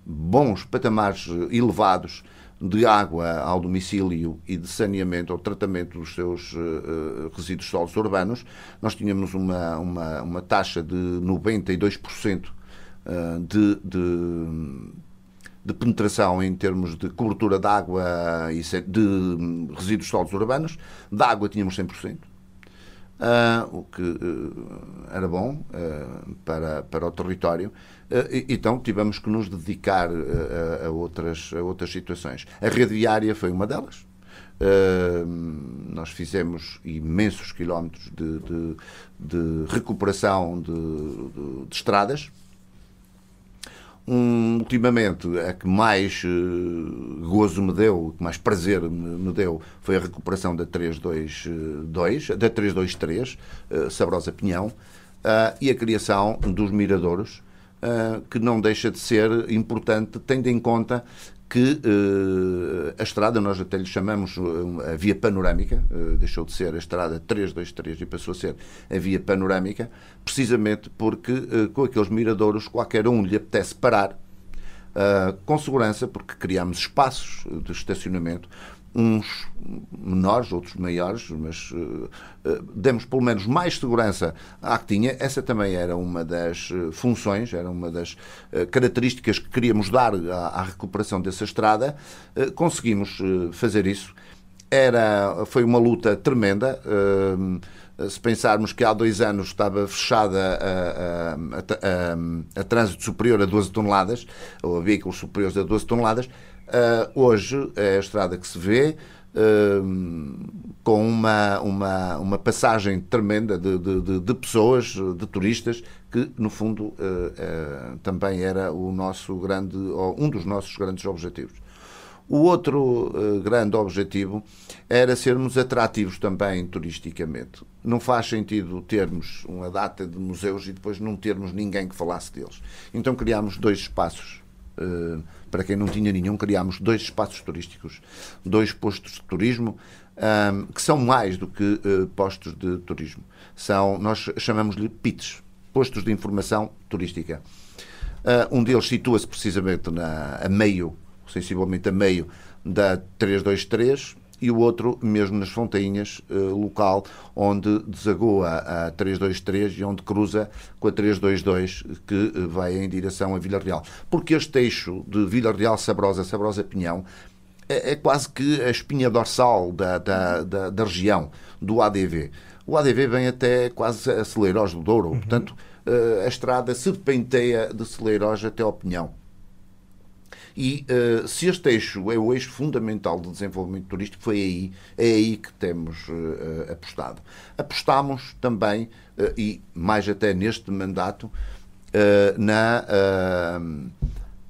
bons patamares elevados de água ao domicílio e de saneamento ou tratamento dos seus uh, resíduos sólidos urbanos, nós tínhamos uma, uma, uma taxa de 92% uh, de, de, de, penetração em termos de cobertura de água e de resíduos sólidos urbanos. De água tínhamos 100%. Uh, o que uh, era bom para, para o território. Então tivemos que nos dedicar a, outras, a outras situações. A rede viária foi uma delas. nós fizemos imensos quilómetros de, de, de recuperação de, de, estradas. Um, ultimamente, a que mais uh, gozo me deu, que mais prazer me, me, deu, foi a recuperação da 322, da 323, uh, Sabrosa Pinhão, uh, e a criação dos miradouros, que não deixa de ser importante, tendo em conta que uh, a estrada, nós até lhe chamamos uh, a via panorâmica, uh, deixou de ser a estrada 323 e passou a ser a via panorâmica, precisamente porque com aqueles miradouros qualquer um lhe apetece parar com segurança, porque criamos espaços de estacionamento uns menores, outros maiores, mas uh, demos pelo menos mais segurança à que tinha. Essa também era uma das uh, funções, era uma das características que queríamos dar à, à recuperação dessa estrada. conseguimos fazer isso. Era, foi uma luta tremenda. se pensarmos que há dois anos estava fechada a, a, a, a trânsito superior a 12 toneladas, ou a veículos superiores a 12 toneladas, Uh, hoje é a estrada que se vê uh, com uma, uma, uma passagem tremenda de, de, de, pessoas, de turistas, que no fundo uh, também era o nosso grande, um dos nossos grandes objetivos. O outro grande objetivo era sermos atrativos também turisticamente. Não faz sentido termos uma data de museus e depois não termos ninguém que falasse deles. Então criámos dois espaços para quem não tinha nenhum, criámos dois espaços turísticos, dois postos de turismo, um, que são mais do que uh, postos de turismo. São, nós chamamos-lhe PITs, postos de informação turística. Uh, um deles situa-se precisamente na, a meio, sensivelmente a meio da 323, e o outro mesmo nas Fontainhas, eh, local onde desagoa a 323 e onde cruza com a 322 que eh, vai em direção a Vila Real. Porque este eixo de Vila Real Sabrosa, Sabrosa Pinhão, é, é, quase que a espinha dorsal da, da, da, da, região, do ADV. O ADV vem até quase a Celeiros do Douro, uhum. portanto, eh, a estrada se penteia de Celeiros até ao Pinhão. E uh, se este eixo é o eixo fundamental do desenvolvimento turístico, foi aí, é aí que temos uh, apostado. Apostámos também, uh, e mais até neste mandato, na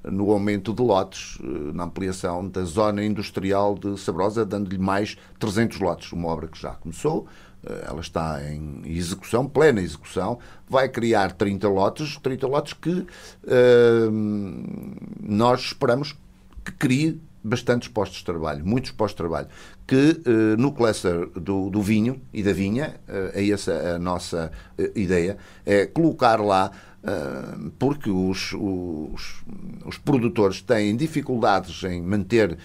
no aumento de lotes, na ampliação da zona industrial de Sabrosa, dando-lhe mais 300 lotes, uma obra que já começou, ela está em execução, plena execução, vai criar 30 lotes, 30 lotes que uh, nós esperamos que crie bastantes postos de trabalho, muitos postos de trabalho, que uh, no cluster do, do, vinho e da vinha, uh, é essa a nossa ideia, é colocar lá porque os, os, os produtores têm dificuldades em manter,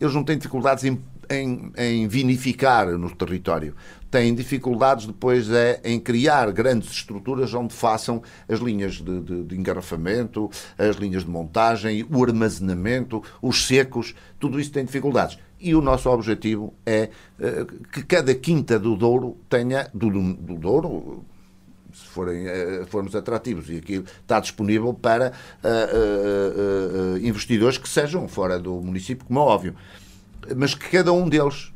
eles não têm dificuldades em em, em, vinificar no território têm dificuldades depois é, em criar grandes estruturas onde façam as linhas de, de, de, engarrafamento, as linhas de montagem, o armazenamento, os secos, tudo isso tem dificuldades. E o nosso objetivo é uh, que cada quinta do Douro tenha, do, do Douro, se forem, uh, formos atrativos, e aqui está disponível para uh, investidores que sejam fora do município, como é óbvio, mas que cada um deles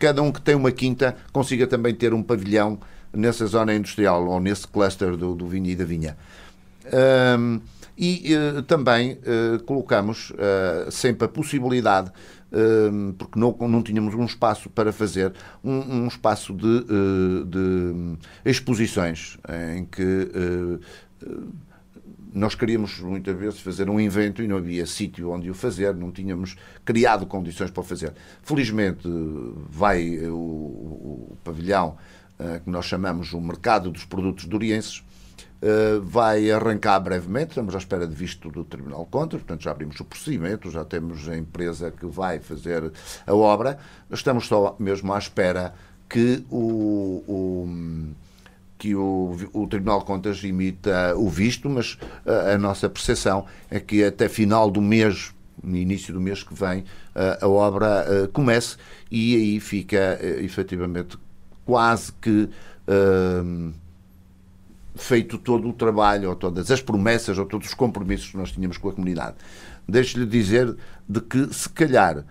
cada um que tem uma quinta consiga também ter um pavilhão nessa zona industrial ou nesse cluster do, do vinho e da vinha. Um, e uh, também uh, colocamos uh, sempre a possibilidade, porque não, não tínhamos um espaço para fazer, um, um espaço de, de, exposições em que nós queríamos muitas vezes fazer um evento e não havia sítio onde o fazer, não tínhamos criado condições para o fazer. Felizmente vai o, o pavilhão uh, que nós chamamos o Mercado dos Produtos Durienses, uh, vai arrancar brevemente, estamos à espera de visto do Tribunal de Contas, portanto já abrimos o procedimento, já temos a empresa que vai fazer a obra, estamos só mesmo à espera que o, o que o, o, Tribunal de Contas imita o visto, mas a, a nossa percepção é que até final do mês, no início do mês que vem, a, a obra a, comece e aí fica efetivamente quase que feito todo o trabalho, ou todas as promessas, ou todos os compromissos que nós tínhamos com a comunidade. Deixo-lhe dizer de que, se calhar,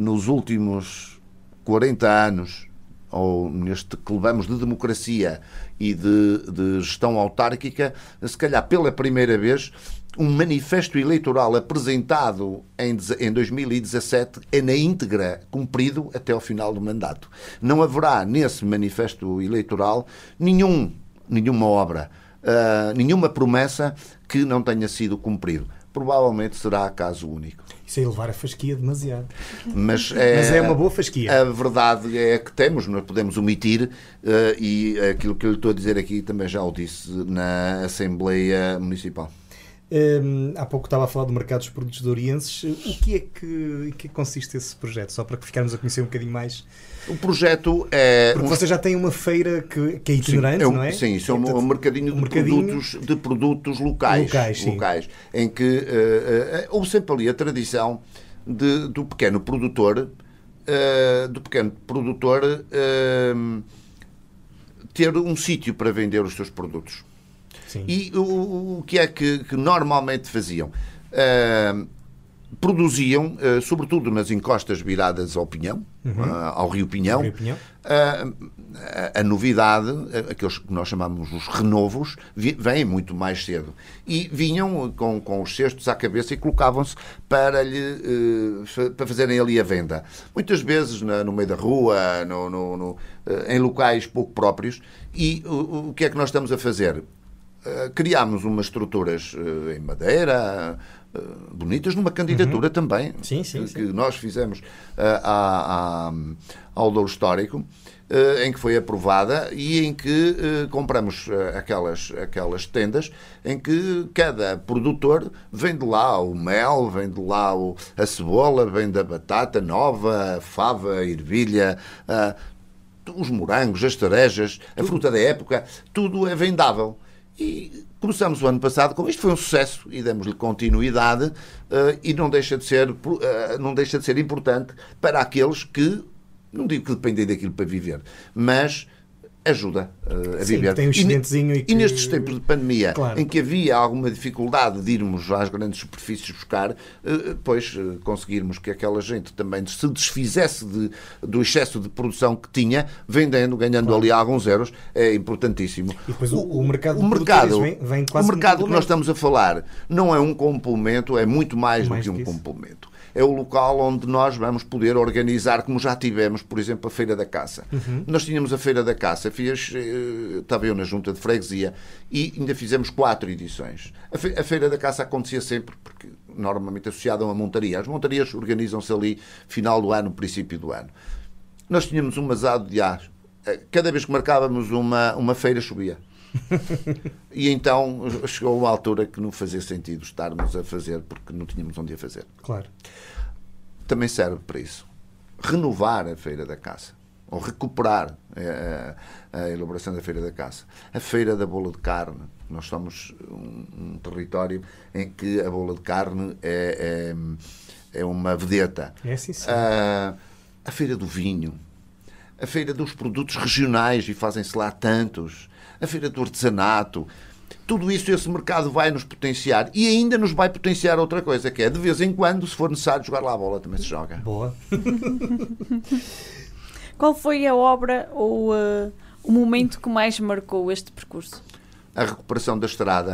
nos últimos 40 anos, ou neste que levamos de democracia e de, de gestão autárquica, se calhar pela primeira vez, um manifesto eleitoral apresentado em, em 2017 é na íntegra cumprido até ao final do mandato. Não haverá nesse manifesto eleitoral nenhum, nenhuma obra, uh, nenhuma promessa que não tenha sido cumprido. Provavelmente será caso único. Isso é levar a fasquia demasiado. Mas é, Mas é uma boa fasquia. A verdade é que temos, nós podemos omitir, uh, e aquilo que eu lhe estou a dizer aqui também já o disse na Assembleia Municipal. Um, há pouco estava a falar do mercado dos produtos dourienses. O que é que, em que consiste esse projeto? Só para ficarmos a conhecer um bocadinho mais. O projeto é. Porque um... você já tem uma feira que, que é itinerante, sim, é um, não é? Sim, isso é um, um mercadinho, de, mercadinho... Produtos, de produtos locais. Locais, locais em que uh, uh, houve sempre ali a tradição de, do pequeno produtor, uh, do pequeno produtor ter um sítio para vender os seus produtos. Sim. E o, o que é que, que normalmente faziam? Uh, produziam, uh, sobretudo nas encostas viradas ao Pinhão, uhum. uh, ao Rio Pinhão, Rio Pinhão. A, a, novidade, aqueles que nós chamamos os renovos, vêm muito mais cedo. E vinham com, com os cestos à cabeça e colocavam-se para, lhe, para fazerem ali a venda. Muitas vezes na, no meio da rua, no, no, no, em locais pouco próprios. E o, o que é que nós estamos a fazer? Eh, criámos umas estruturas uh, em madeira, uh, bonitas, numa candidatura uhum. também, sim, sim, que, sim. nós fizemos à, à, ao Douro Histórico, em que foi aprovada e em que compramos aquelas, aquelas tendas em que cada produtor vende lá o mel, vende lá o, a cebola, vende a batata nova, a fava, a ervilha, os morangos, as tarejas, a fruta da época, tudo é vendável. E começamos o ano passado com isto, foi um sucesso e demos-lhe continuidade uh, e não deixa, de ser, uh, não deixa de ser importante para aqueles que, não digo que dependem daquilo para viver, mas ajuda uh, a Sim, viver. Tem um excedentezinho e, que... e nestes tempos de pandemia, claro. em que havia alguma dificuldade de irmos às grandes superfícies buscar, uh, pois uh, conseguirmos que aquela gente também se desfizesse de, do excesso de produção que tinha, vendendo, ganhando claro. ali alguns euros, é importantíssimo. E depois o, o mercado, o mercado, vem, vem quase o mercado que nós estamos a falar não é um complemento, é muito mais, mais do que um complemento é o local onde nós vamos poder organizar, como já tivemos, por exemplo, a Feira da Caça. Uhum. Nós tínhamos a Feira da Caça, fiz, eh, estava eu na junta de freguesia e ainda fizemos quatro edições. A Feira da Caça acontecia sempre, porque normalmente associada a uma montaria. As montarias organizam-se ali final do ano, princípio do ano. Nós tínhamos um masado de ar. Eh, cada vez que marcávamos uma, uma feira, chovia. e então chegou uma altura que não fazia sentido estarmos a fazer porque não tínhamos onde a fazer. Claro. Também serve para isso. Renovar a Feira da Caça ou recuperar a, eh, a, a, elaboração da Feira da Caça. A Feira da Bola de Carne. Nós somos um, um território em que a bola de carne é, é, é uma vedeta. É sim, sim. A, a Feira do Vinho. A Feira dos Produtos Regionais, e fazem-se lá tantos a feira do artesanato. Tudo isso, esse mercado vai nos potenciar e ainda nos vai potenciar outra coisa, que é de vez em quando, se for necessário jogar lá a bola, também se joga. Boa. Qual foi a obra ou uh, o momento que mais marcou este percurso? A recuperação da estrada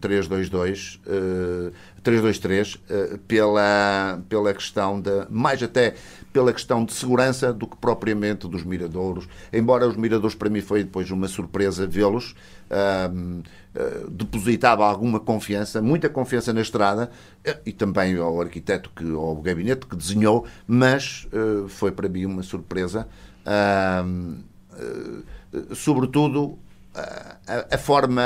322, uh, 323, uh, pela, pela questão de, mais até pela questão de segurança do que propriamente dos miradouros. Embora os miradouros para mim foi depois uma surpresa vê-los, uh, depositava alguma confiança, muita confiança na estrada e também ao arquiteto que, ao gabinete que desenhou, mas eh, foi para mim uma surpresa, sobretudo a, a forma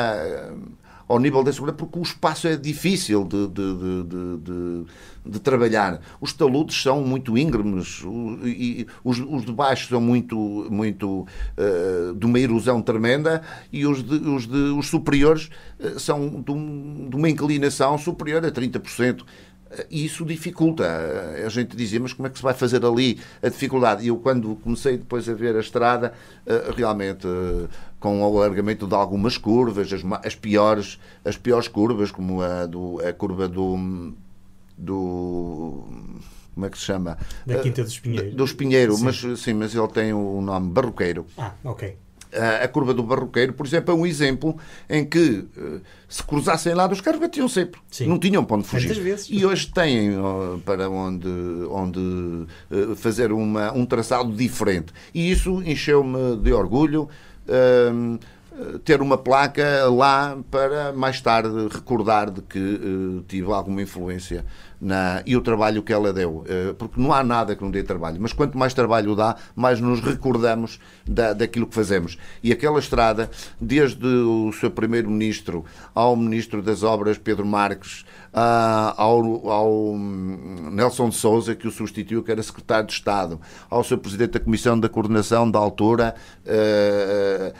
ao nível da segurança, porque o espaço é difícil de, de, de, de trabalhar. Os taludes são muito íngremes e os, os de baixo são muito, muito uh, de uma erosão tremenda e os, os, os superiores uh, são de, um, de uma inclinação superior a 30% e isso dificulta. A gente dizia, mas como é que se vai fazer ali a dificuldade? E eu, quando comecei depois a ver a estrada, eh, realmente eh, com o alargamento de algumas curvas, as, as piores, as piores curvas, como a, do, a curva do do como é que se chama? Da Quinta dos Pinheiros. Dos Pinheiro, mas sim, mas ele tem o nome Barroqueiro. Ah, ok. A curva do Barroqueiro, por exemplo, é um exemplo em que se cruzassem lá dos carros batiam sempre. Sim. Não tinham para onde fugir. Vezes. E hoje têm para onde, onde fazer uma, um traçado diferente. E isso encheu-me de orgulho. Uh, ter uma placa lá para mais tarde recordar de que uh, tive alguma influência na, e o trabalho que ela deu. Uh, porque não há nada que não dê trabalho, mas quanto mais trabalho dá, mais nos recordamos da, daquilo que fazemos. E aquela estrada, desde o seu primeiro-ministro ao ministro das Obras, Pedro Marques, ao, ao Nelson de Souza, que o substituiu, que era secretário de Estado, ao seu presidente da Comissão da Coordenação da altura, uh,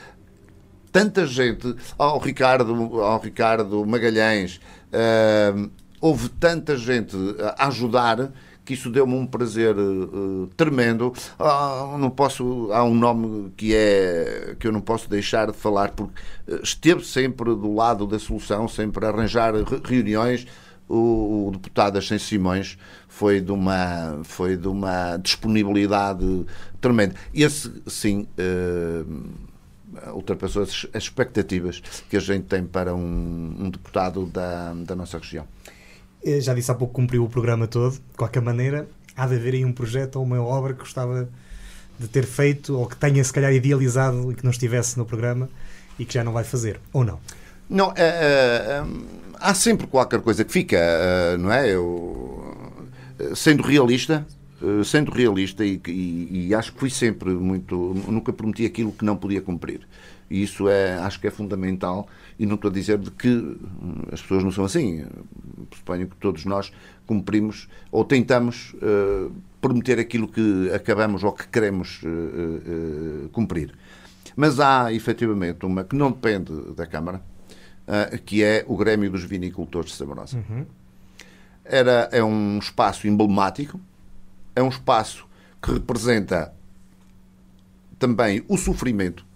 tanta gente, ao Ricardo, ao Ricardo Magalhães, uh, houve tanta gente a ajudar que isso deu-me um prazer uh, tremendo. Uh, não posso, há um nome que é que eu não posso deixar de falar porque esteve sempre do lado da solução, sempre a arranjar reuniões. O, o deputado Ascens Simões foi de uma foi de uma disponibilidade tremenda. Esse sim uh, ultrapassou as expectativas que a gente tem para um, um deputado da, da nossa região. Eu já disse há pouco que cumpriu o programa todo. De qualquer maneira, há de haver aí um projeto ou uma obra que gostava de ter feito ou que tenha se calhar idealizado e que não estivesse no programa e que já não vai fazer, ou não? Não, é, é, há sempre qualquer coisa que fica, não é? Eu, sendo realista, eh, sendo realista e, e, e, acho que fui sempre muito nunca prometi aquilo que não podia cumprir e isso é acho que é fundamental e não estou a dizer de que hum, as pessoas não são assim. Suponho que todos nós cumprimos ou tentamos uh, prometer aquilo que acabamos ou que queremos uh, uh, cumprir. Mas há efetivamente uma que não depende da Câmara que é o Grêmio dos Vinicultores de Saborosa uhum. era é um espaço emblemático é um espaço que representa também o sofrimento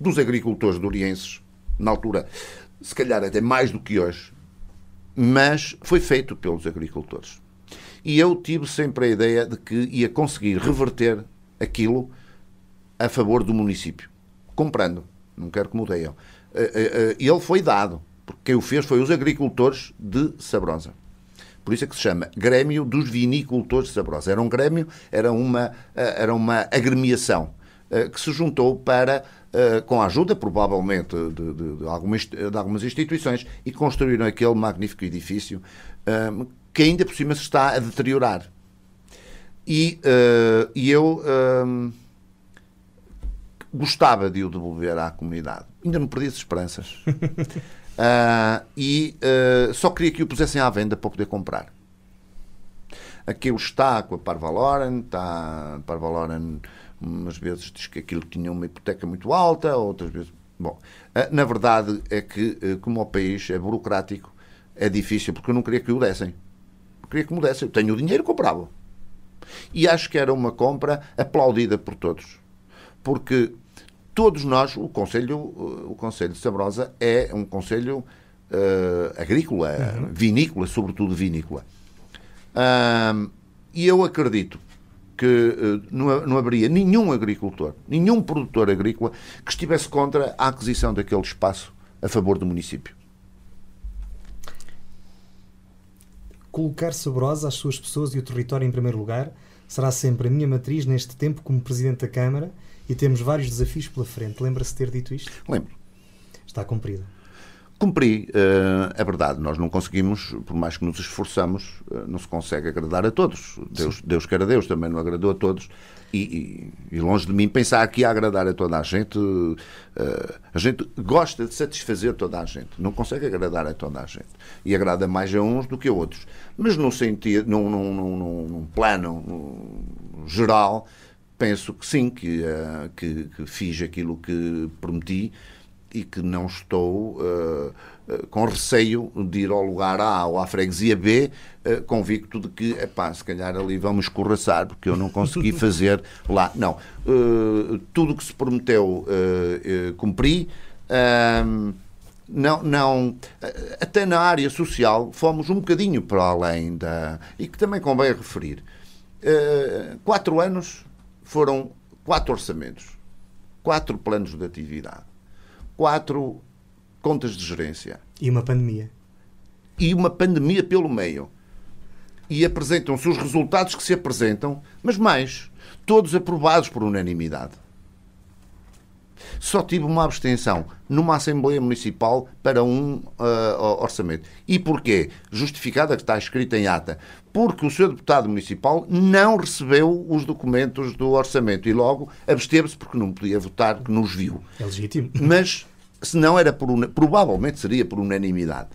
dos agricultores durienses, na altura, se calhar até mais do que hoje, mas foi feito pelos agricultores. E eu tive sempre a ideia de que ia conseguir reverter aquilo a favor do município, comprando. Não quero que mudeiam. Eh, eh, eh, ele foi dado, porque quem o fez foi os agricultores de Sabrosa. Por isso é que se chama Grêmio dos Vinicultores de Sabrosa. Era um grêmio, era uma, era uma agremiação que se juntou para, com a ajuda, provavelmente, de, de, de, algumas, de algumas instituições e construíram aquele magnífico edifício que ainda por cima se está a deteriorar. E, e eu gostava de o devolver à comunidade. Ainda não perdi as esperanças. Uh, e uh, só queria que o pusessem à venda para poder comprar. Aquilo está com a Parvaloren, está, a umas vezes diz que aquilo tinha uma hipoteca muito alta, outras vezes. Bom, uh, na verdade é que, como o país é burocrático, é difícil, porque eu não queria que o dessem. Eu queria que me dessem. Eu tenho o dinheiro, comprava. E acho que era uma compra aplaudida por todos. Porque todos nós, o Conselho, o Conselho de Sabrosa é um Conselho uh, agrícola, uhum. vinícola, sobretudo vinícola. Uh, e eu acredito que uh, não, haveria nenhum agricultor, nenhum produtor agrícola que estivesse contra a aquisição daquele espaço a favor do município. Colocar Sabrosa, as suas pessoas e o território em primeiro lugar será sempre a minha matriz neste tempo como Presidente da Câmara e temos vários desafios pela frente. Lembra-se de ter dito isto? Lembro. Está cumprido. Cumpri, é verdade, nós não conseguimos, por mais que nos esforçamos, uh, não se consegue agradar a todos. Deus, Deus quer a Deus, também não agradou a todos. E, e, e, longe de mim pensar que ia agradar a toda a gente, uh, a gente gosta de satisfazer toda a gente, não consegue agradar a toda a gente. E agrada mais a uns do que a outros. Mas num, sentido, num, num, num, num plano geral, penso que sim, que, que, que, fiz aquilo que prometi e que não estou uh, uh, com receio de ir ao lugar A ou à freguesia B, convicto de que, epá, se calhar ali vamos escorraçar, porque eu não consegui fazer lá. Não. tudo o que se prometeu cumpri. não, não, até na área social fomos um bocadinho para além da. e que também convém referir. Uh, quatro anos foram quatro orçamentos, quatro planos de atividade, quatro contas de gerência. E uma pandemia. E uma pandemia pelo meio. E apresentam-se os resultados que se apresentam, mas mais, todos aprovados por unanimidade. Só tive uma abstenção numa Assembleia Municipal para um uh, orçamento. E porquê? Justificada que está escrita em ata. Porque o seu deputado municipal não recebeu os documentos do orçamento e logo absteve-se porque não podia votar, que nos viu. É legítimo. Mas se não era por provavelmente seria por unanimidade.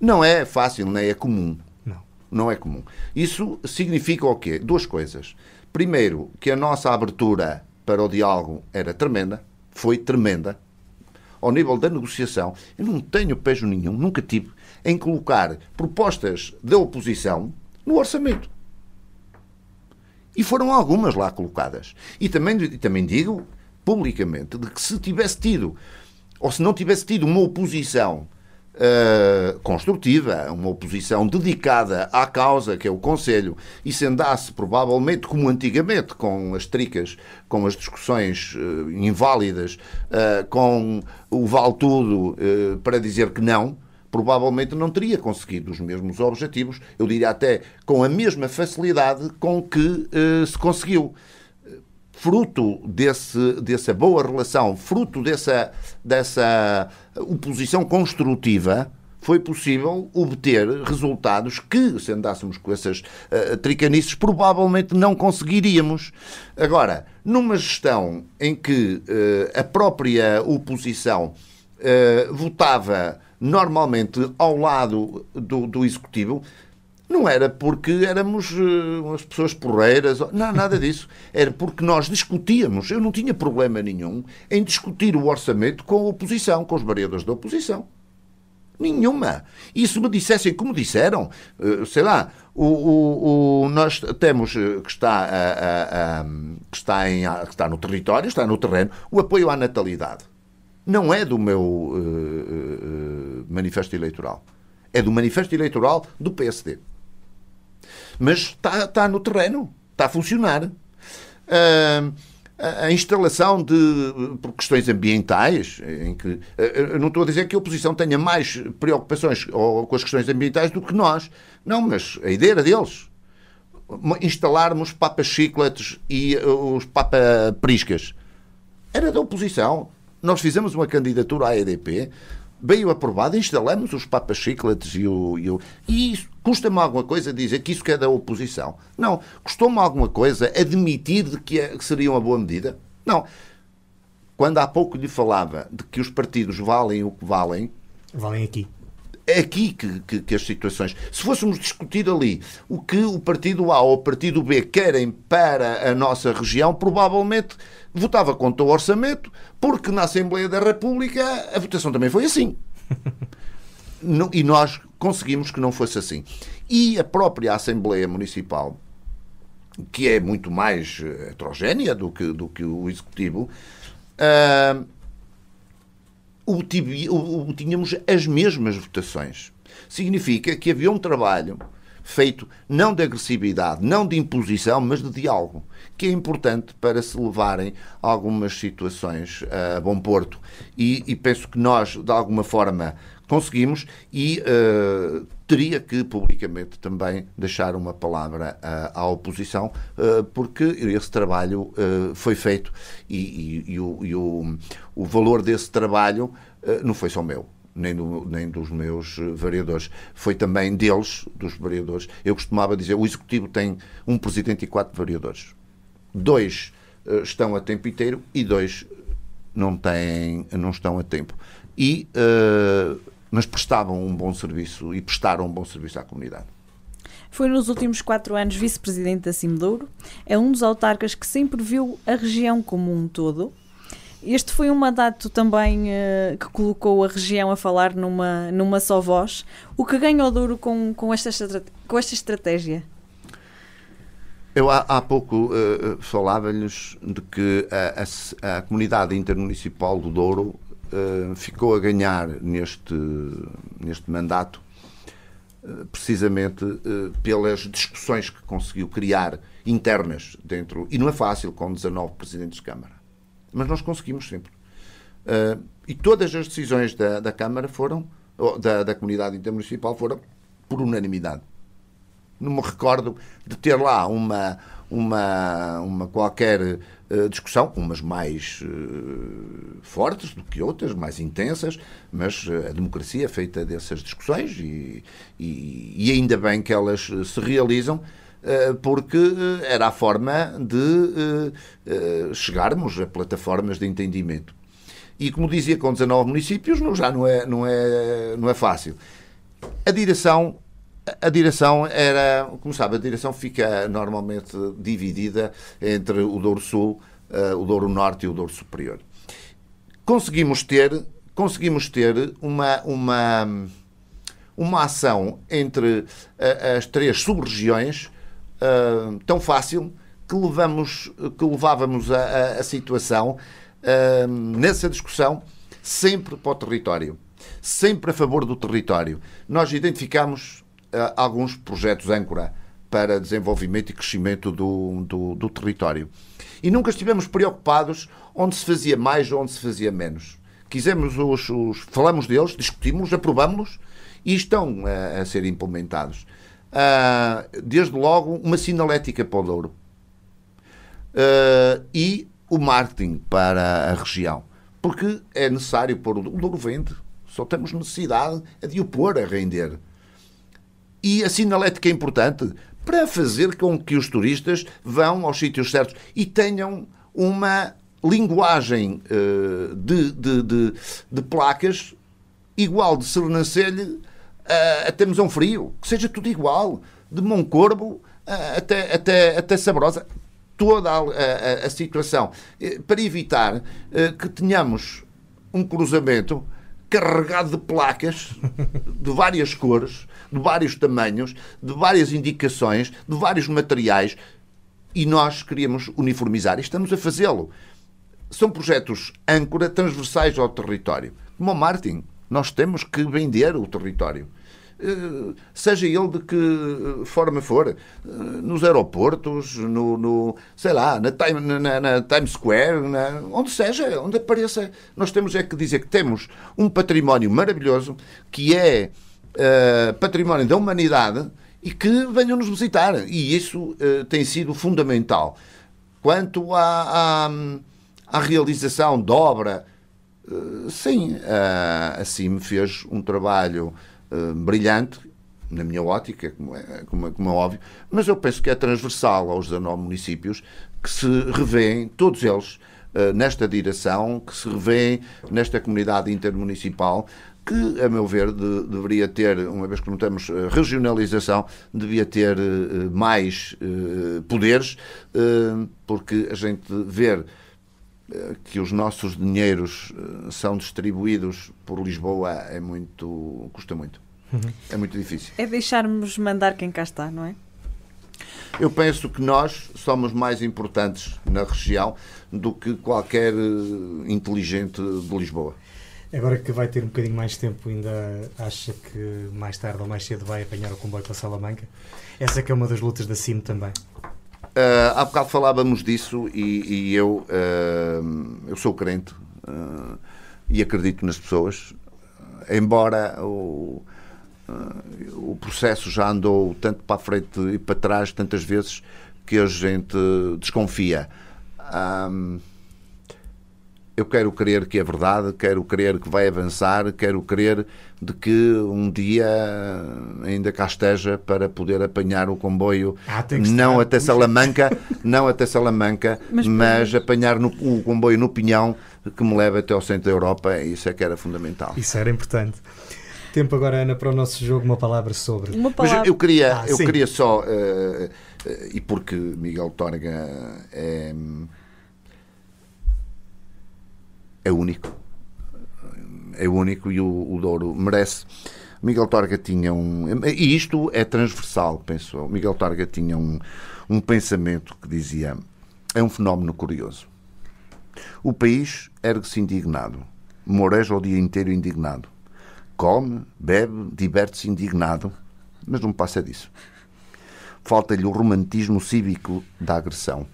Não é fácil, nem é comum. Não. Não é comum. Isso significa o quê? Duas coisas. Primeiro, que a nossa abertura para o diálogo era tremenda, foi tremenda. Ao nível da negociação, eu não tenho pejo nenhum, nunca tive, em colocar propostas da oposição no orçamento. E foram algumas lá colocadas. E também, e também digo publicamente de que se tivesse tido ou se não tivesse tido uma oposição uh, construtiva, uma oposição dedicada à causa, que é o Conselho, e se andasse provavelmente como antigamente, com as tricas, com as discussões uh, inválidas, uh, com o vale tudo para dizer que não, provavelmente não teria conseguido os mesmos objetivos, eu diria até com a mesma facilidade com que se conseguiu. Fruto desse, dessa boa relação, fruto dessa, dessa oposição construtiva, foi possível obter resultados que, se andássemos com essas uh, tricanices, provavelmente não conseguiríamos. Agora, numa gestão em que uh, a própria oposição uh, votava normalmente ao lado do, do Executivo, não era porque éramos uh, umas pessoas porreiras, não, nada disso. Era porque nós discutíamos. Eu não tinha problema nenhum em discutir o orçamento com a oposição, com os vereadores da oposição. Nenhuma. E se me dissessem como disseram, uh, sei lá, o, o, o, nós temos eh, que está, a, a, a, que, está em, que está no território, está no terreno, o apoio à natalidade. Não é do meu uh, manifesto eleitoral. É do manifesto eleitoral do PSD mas está, está no terreno, está a funcionar. Uh, a instalação de por questões ambientais, em que não estou a dizer que a oposição tenha mais preocupações com as questões ambientais do que nós. Não, mas a ideia era deles. Instalarmos papas chicletes e uh, os papa-priscas. Era da oposição. Nós fizemos uma candidatura à EDP veio aprovado, instalamos os papas chicletes e o. E, o, e custa-me alguma coisa dizer que isso que é da oposição. Não. Custou-me alguma coisa admitir de que, é, que seria uma boa medida? Não. Quando há pouco lhe falava de que os partidos valem o que valem. Valem aqui. É aqui que, que, que, as situações. Se fôssemos discutir ali o que o partido A ou o partido B querem para a nossa região, provavelmente votava contra o orçamento, porque na Assembleia da República a votação também foi assim. e nós conseguimos que não fosse assim. E a própria Assembleia Municipal, que é muito mais eh, heterogénea do que, do que o Executivo, uh, tínhamos as mesmas votações. Significa que havia um trabalho feito não de agressividade, não de imposição, mas de diálogo, que é importante para se levarem algumas situações a bom porto. E, e penso que nós, de alguma forma, conseguimos e uh, teria que publicamente também deixar uma palavra uh, à oposição, uh, porque esse trabalho foi feito e, e, e, o, e o, o, valor desse trabalho não foi só meu nem, do, nem dos meus eh, vereadores. Foi também deles, dos vereadores. Eu costumava dizer, o Executivo tem um presidente e quatro vereadores. Dois uh, estão a tempo inteiro e dois não, têm, não estão a tempo. E, uh, mas prestavam um bom serviço e prestaram um bom serviço à comunidade. Foi nos últimos quatro anos vice-presidente da Cimedouro. É um dos autarcas que sempre viu a região como um todo este foi um mandato também uh, que colocou a região a falar numa, numa só voz. O que ganhou duro com, com, esta, com esta estratégia? Eu há, há pouco uh, falava-lhes de que a, a, a, comunidade intermunicipal do Douro uh, ficou a ganhar neste, neste mandato uh, precisamente uh, pelas discussões que conseguiu criar internas dentro. E não é fácil com 19 presidentes de Câmara. Mas nós conseguimos sempre. e todas as decisões da, da Câmara foram, da, da comunidade intermunicipal, foram por unanimidade. Não me recordo de ter lá uma, uma, uma qualquer uh, discussão, umas mais uh, fortes do que outras, mais intensas, mas uh, a democracia é feita dessas discussões e, e, e ainda bem que elas se realizam porque era a forma de chegarmos a plataformas de entendimento. E como dizia, com 19 municípios não, já não é, não, é, não é fácil. A direção a direção era, como sabe, a direção fica normalmente dividida entre o Douro Sul, uh, o Douro Norte e o Douro Superior. Conseguimos ter, conseguimos ter uma, uma, uma ação entre uh, as três sub-regiões uh, tão fácil que, levamos, que levávamos a, a, a situação nessa discussão sempre para o território, sempre a favor do território. Nós identificamos alguns projetos âncora para desenvolvimento e crescimento do, do, do, território. E nunca estivemos preocupados onde se fazia mais ou onde se fazia menos. Quisemos os, os falamos deles, discutimos, aprovamos e estão uh, a ser implementados. Uh, desde logo, uma sinalética para o Douro. Uh, e o marketing para a região. Porque é necessário pôr o Douro vende. Só temos necessidade de o pôr a render. E a sinalética é importante para fazer com que os turistas vão aos sítios certos e tenham uma linguagem uh, de, de, de, de, placas igual de Sernancelho até Mesão Frio, que seja tudo igual, de Moncorvo uh, até, até, até Sabrosa. Toda a, a, a situação. Para evitar uh, que tenhamos um cruzamento carregado de placas de várias cores, de vários tamanhos, de várias indicações, de vários materiais e nós queríamos uniformizar e estamos a fazê-lo. São projetos âncora transversais ao território. Como o Martin, nós temos que vender o território. Eh, seja ele de que eh, forma for, eh, nos aeroportos, no, no sei lá, na, time, na, na Times Square, na, onde seja, onde apareça. Nós temos é que dizer que temos um património maravilhoso que é uh, património da humanidade e que venham nos visitar. E isso uh, tem sido fundamental. Quanto à, à, à realização de obra, uh, sim, a CIM fez um trabalho uh, brilhante, na minha ótica, como é, como, é, como é óbvio, mas eu penso que é transversal aos 19 municípios que se revêem, todos eles, uh, nesta direção, que se revêem nesta comunidade intermunicipal, que, a meu ver, de, deveria ter, uma vez que não temos uh, regionalização, devia ter uh, mais poderes, porque a gente ver que os nossos dinheiros eh, são distribuídos por Lisboa é muito custa muito uhum. é muito difícil é deixarmos mandar quem cá está não é eu penso que nós somos mais importantes na região do que qualquer eh, inteligente de Lisboa Agora que vai ter um bocadinho mais tempo, ainda acha que mais tarde ou mais cedo vai apanhar o comboio para Salamanca? Essa é que é uma das lutas da CIM também. Uh, há bocado falávamos disso e, e eu, uh, eu sou crente uh, e acredito nas pessoas, embora o, o processo já andou tanto para a frente e para trás tantas vezes que a gente desconfia. Eu quero crer que é verdade, quero crer que vai avançar, quero crer de que um dia ainda cá esteja para poder apanhar o comboio, ah, não estar. até Salamanca, não até Salamanca, mas, mas apanhar no, o comboio no Pinhão que me leva até ao centro da Europa, isso é que era fundamental. Isso era importante. Tempo agora, Ana, para o nosso jogo, uma palavra sobre. Uma palavra... Mas eu queria, ah, eu queria só, uh, uh, e porque Miguel Torga é é único. É único e o, o Douro merece. Miguel Torga tinha um. E isto é transversal, penso eu. Miguel Torga tinha um, um pensamento que dizia: é um fenómeno curioso. O país ergue-se indignado, moreja o dia inteiro indignado. Come, bebe, diverte-se indignado, mas não passa disso. Falta-lhe o romantismo cívico da agressão.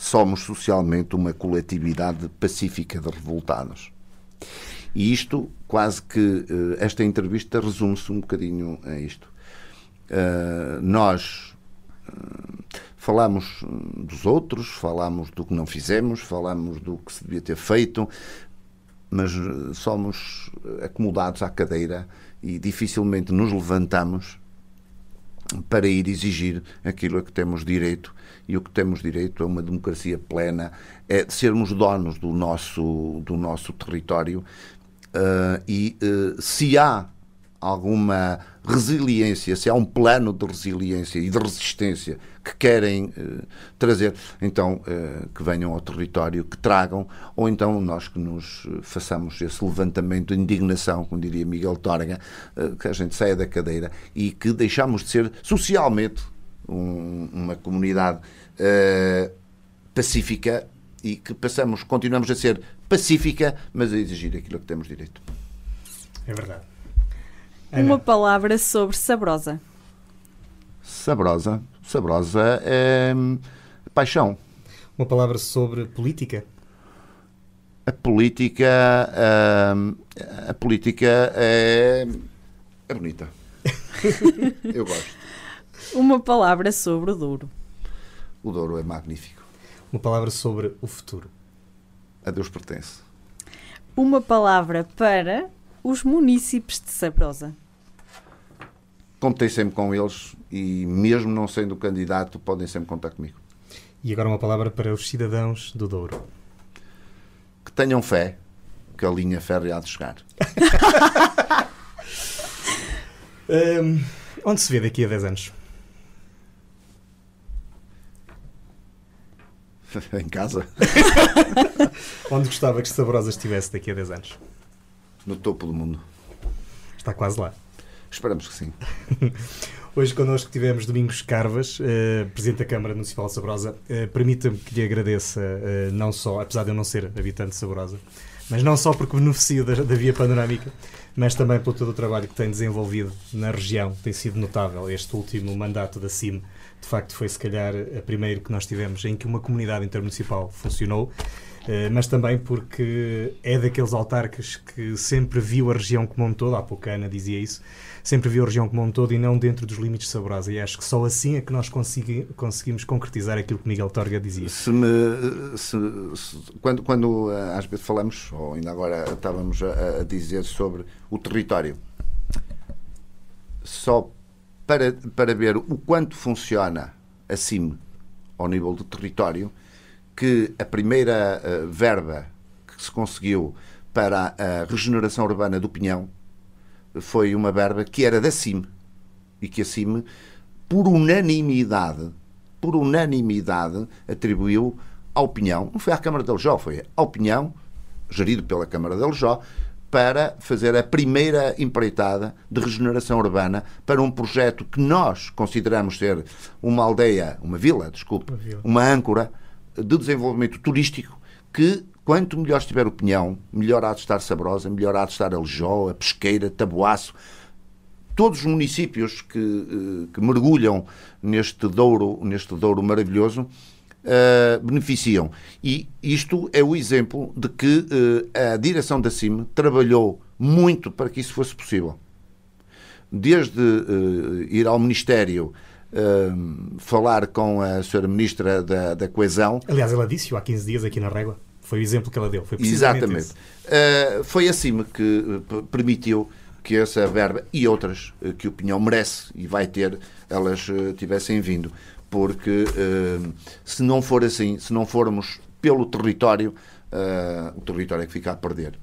Somos socialmente uma coletividade pacífica de revoltados. E isto, quase que eh, esta entrevista resume-se um bocadinho a isto. Uh, nós uh, falamos dos outros, falamos do que não fizemos, falamos do que se devia ter feito, mas somos acomodados à cadeira e dificilmente nos levantamos para ir exigir aquilo a que temos direito e o que temos direito é uma democracia plena, é sermos donos do nosso, do nosso território uh, e uh, se há alguma resiliência, se há um plano de resiliência e de resistência que querem uh, trazer, então uh, que venham ao território, que tragam, ou então nós que nos façamos esse levantamento de indignação, como diria Miguel Torga, uh, que a gente saia da cadeira e que deixamos de ser socialmente um, uma comunidade pacífica e que passamos, continuamos a ser pacífica, mas a exigir aquilo que temos direito. É verdade. Uma palavra sobre sabrosa. Sabrosa. Sabrosa é paixão. Uma palavra sobre política. A política, a, a política é, é bonita. Eu gosto. Uma palavra sobre o Douro. O Douro é magnífico. Uma palavra sobre o futuro. A Deus pertence. Uma palavra para os munícipes de Sabrosa? Contei sempre com eles e, mesmo não sendo candidato, podem sempre contar comigo. E agora uma palavra para os cidadãos do Douro. Que tenham fé que a linha férrea há de chegar. um, onde se vê daqui a 10 anos? em casa. onde gostava que Sabrosa estivesse daqui a 10 anos? no topo do mundo. Está quase lá. Esperamos que sim. Hoje connosco tivemos Domingos Carvas, eh, Presidente da Câmara Municipal de Sabrosa. Eh, Permita-me que lhe agradeça, eh, não só, apesar de eu não ser habitante de Sabrosa, mas não só porque beneficio da, da via panorâmica, mas também pelo todo o trabalho que tem desenvolvido na região. Tem sido notável este último mandato da CIM. De facto, foi se calhar a primeiro que nós tivemos em que uma comunidade intermunicipal funcionou eh, mas também porque é daqueles autarcas que sempre viu a região como um todo, há pouco a Ana dizia isso, sempre viu a região como um todo e não dentro dos limites de Saborosa. E acho que só assim é que nós consegui, conseguimos concretizar aquilo que Miguel Torga dizia. Se me, se, se, quando, quando eh, às vezes falamos, ou ainda agora estávamos a, a dizer sobre o território, só para, para ver o quanto funciona a CIM ao nível do território, que a primeira uh, verba que se conseguiu para a regeneração urbana do Pinhão foi uma verba que era da CIM e que a CIM, por unanimidade, por unanimidade, atribuiu ao Pinhão, não foi à Câmara de Aljó, foi ao Pinhão, gerido pela Câmara de Aljó, para fazer a primeira empreitada de regeneração urbana para um projeto que nós consideramos ser uma aldeia, uma vila, desculpe, uma, vila. uma âncora de desenvolvimento turístico que, quanto melhor estiver o Pinhão, melhor há de estar Sabrosa, melhor há de estar Aljó, a Pesqueira, Taboaço, todos os municípios que, eh, que mergulham neste Douro, neste Douro maravilhoso, uh, beneficiam. E isto é o exemplo de que uh, a direção da CIM trabalhou muito para que isso fosse possível. Desde uh, ir ao Ministério falar com a senhora Ministra da, da Coesão. Aliás, ela disse-o há 15 dias aqui na Régua. Foi o exemplo que ela deu. Foi Exatamente. Foi assim que uh, permitiu que essa verba e outras que o Pinhão merece e vai ter, elas tivessem vindo. Porque se não for assim, se não formos pelo território, o território é que fica a perder.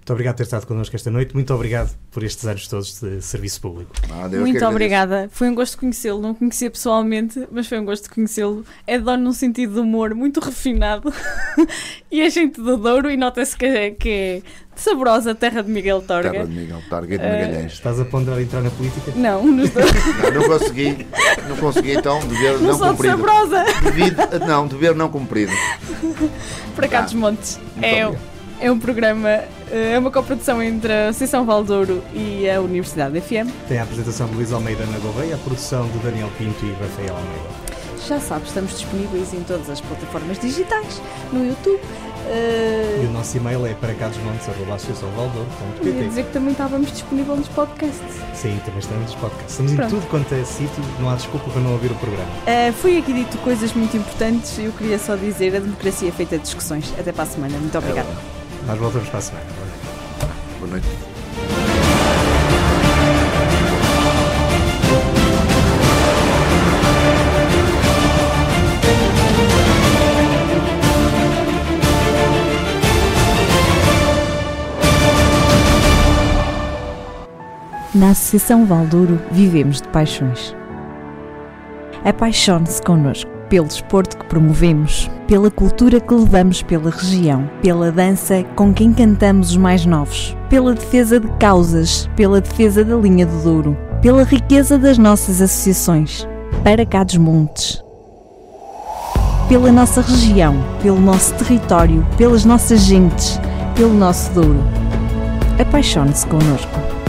Muito obrigado por ter estado connosco esta noite. Muito obrigado por estes anos todos de serviço público. Ah, Muito obrigada. Foi um gosto conhecê-lo. Não conhecia pessoalmente, mas foi um gosto conhecê-lo. É de dono num sentido de humor muito refinado. e a gente do Douro, e nota-se que é, que é saborosa terra de Miguel Torga. Terra de Miguel Torga e de Magalhães. Uh, Estás a ponderar entrar na política? Não, nos dois. não, não consegui. Não consegui, então, dever não, não cumprido. saborosa. Devido, não, dever não cumprido. Para cá ah, dos montes. É eu. É um programa, é uma coprodução entre a Associação Valdouro e a Universidade FM. Tem a apresentação de Luís Almeida na Gouveia, a produção de Daniel Pinto e Rafael Almeida. Já sabes, estamos disponíveis em todas as plataformas digitais, no YouTube. Uh... E o nosso e-mail é para cadosmontes.associaçãovaldor.pt Ia dizer que também estávamos disponíveis nos podcasts. Sim, também estamos nos podcasts. Estamos Pronto. em tudo quanto é sítio, não há desculpa para não ouvir o programa. Uh, foi aqui dito coisas muito importantes eu queria só dizer: a democracia é feita de discussões. Até para a semana. Muito obrigada. É Nós voltamos para a semana. Boa noite. Boa noite. Na Associação Valdouro vivemos de paixões. Apaixone-se connosco pelo desporto que promovemos, pela cultura que levamos pela região, pela dança com quem cantamos os mais novos, pela defesa de causas, pela defesa da linha do Douro, pela riqueza das nossas associações, para cá dos montes. Pela nossa região, pelo nosso território, pelas nossas gentes, pelo nosso Douro. Apaixone-se connosco.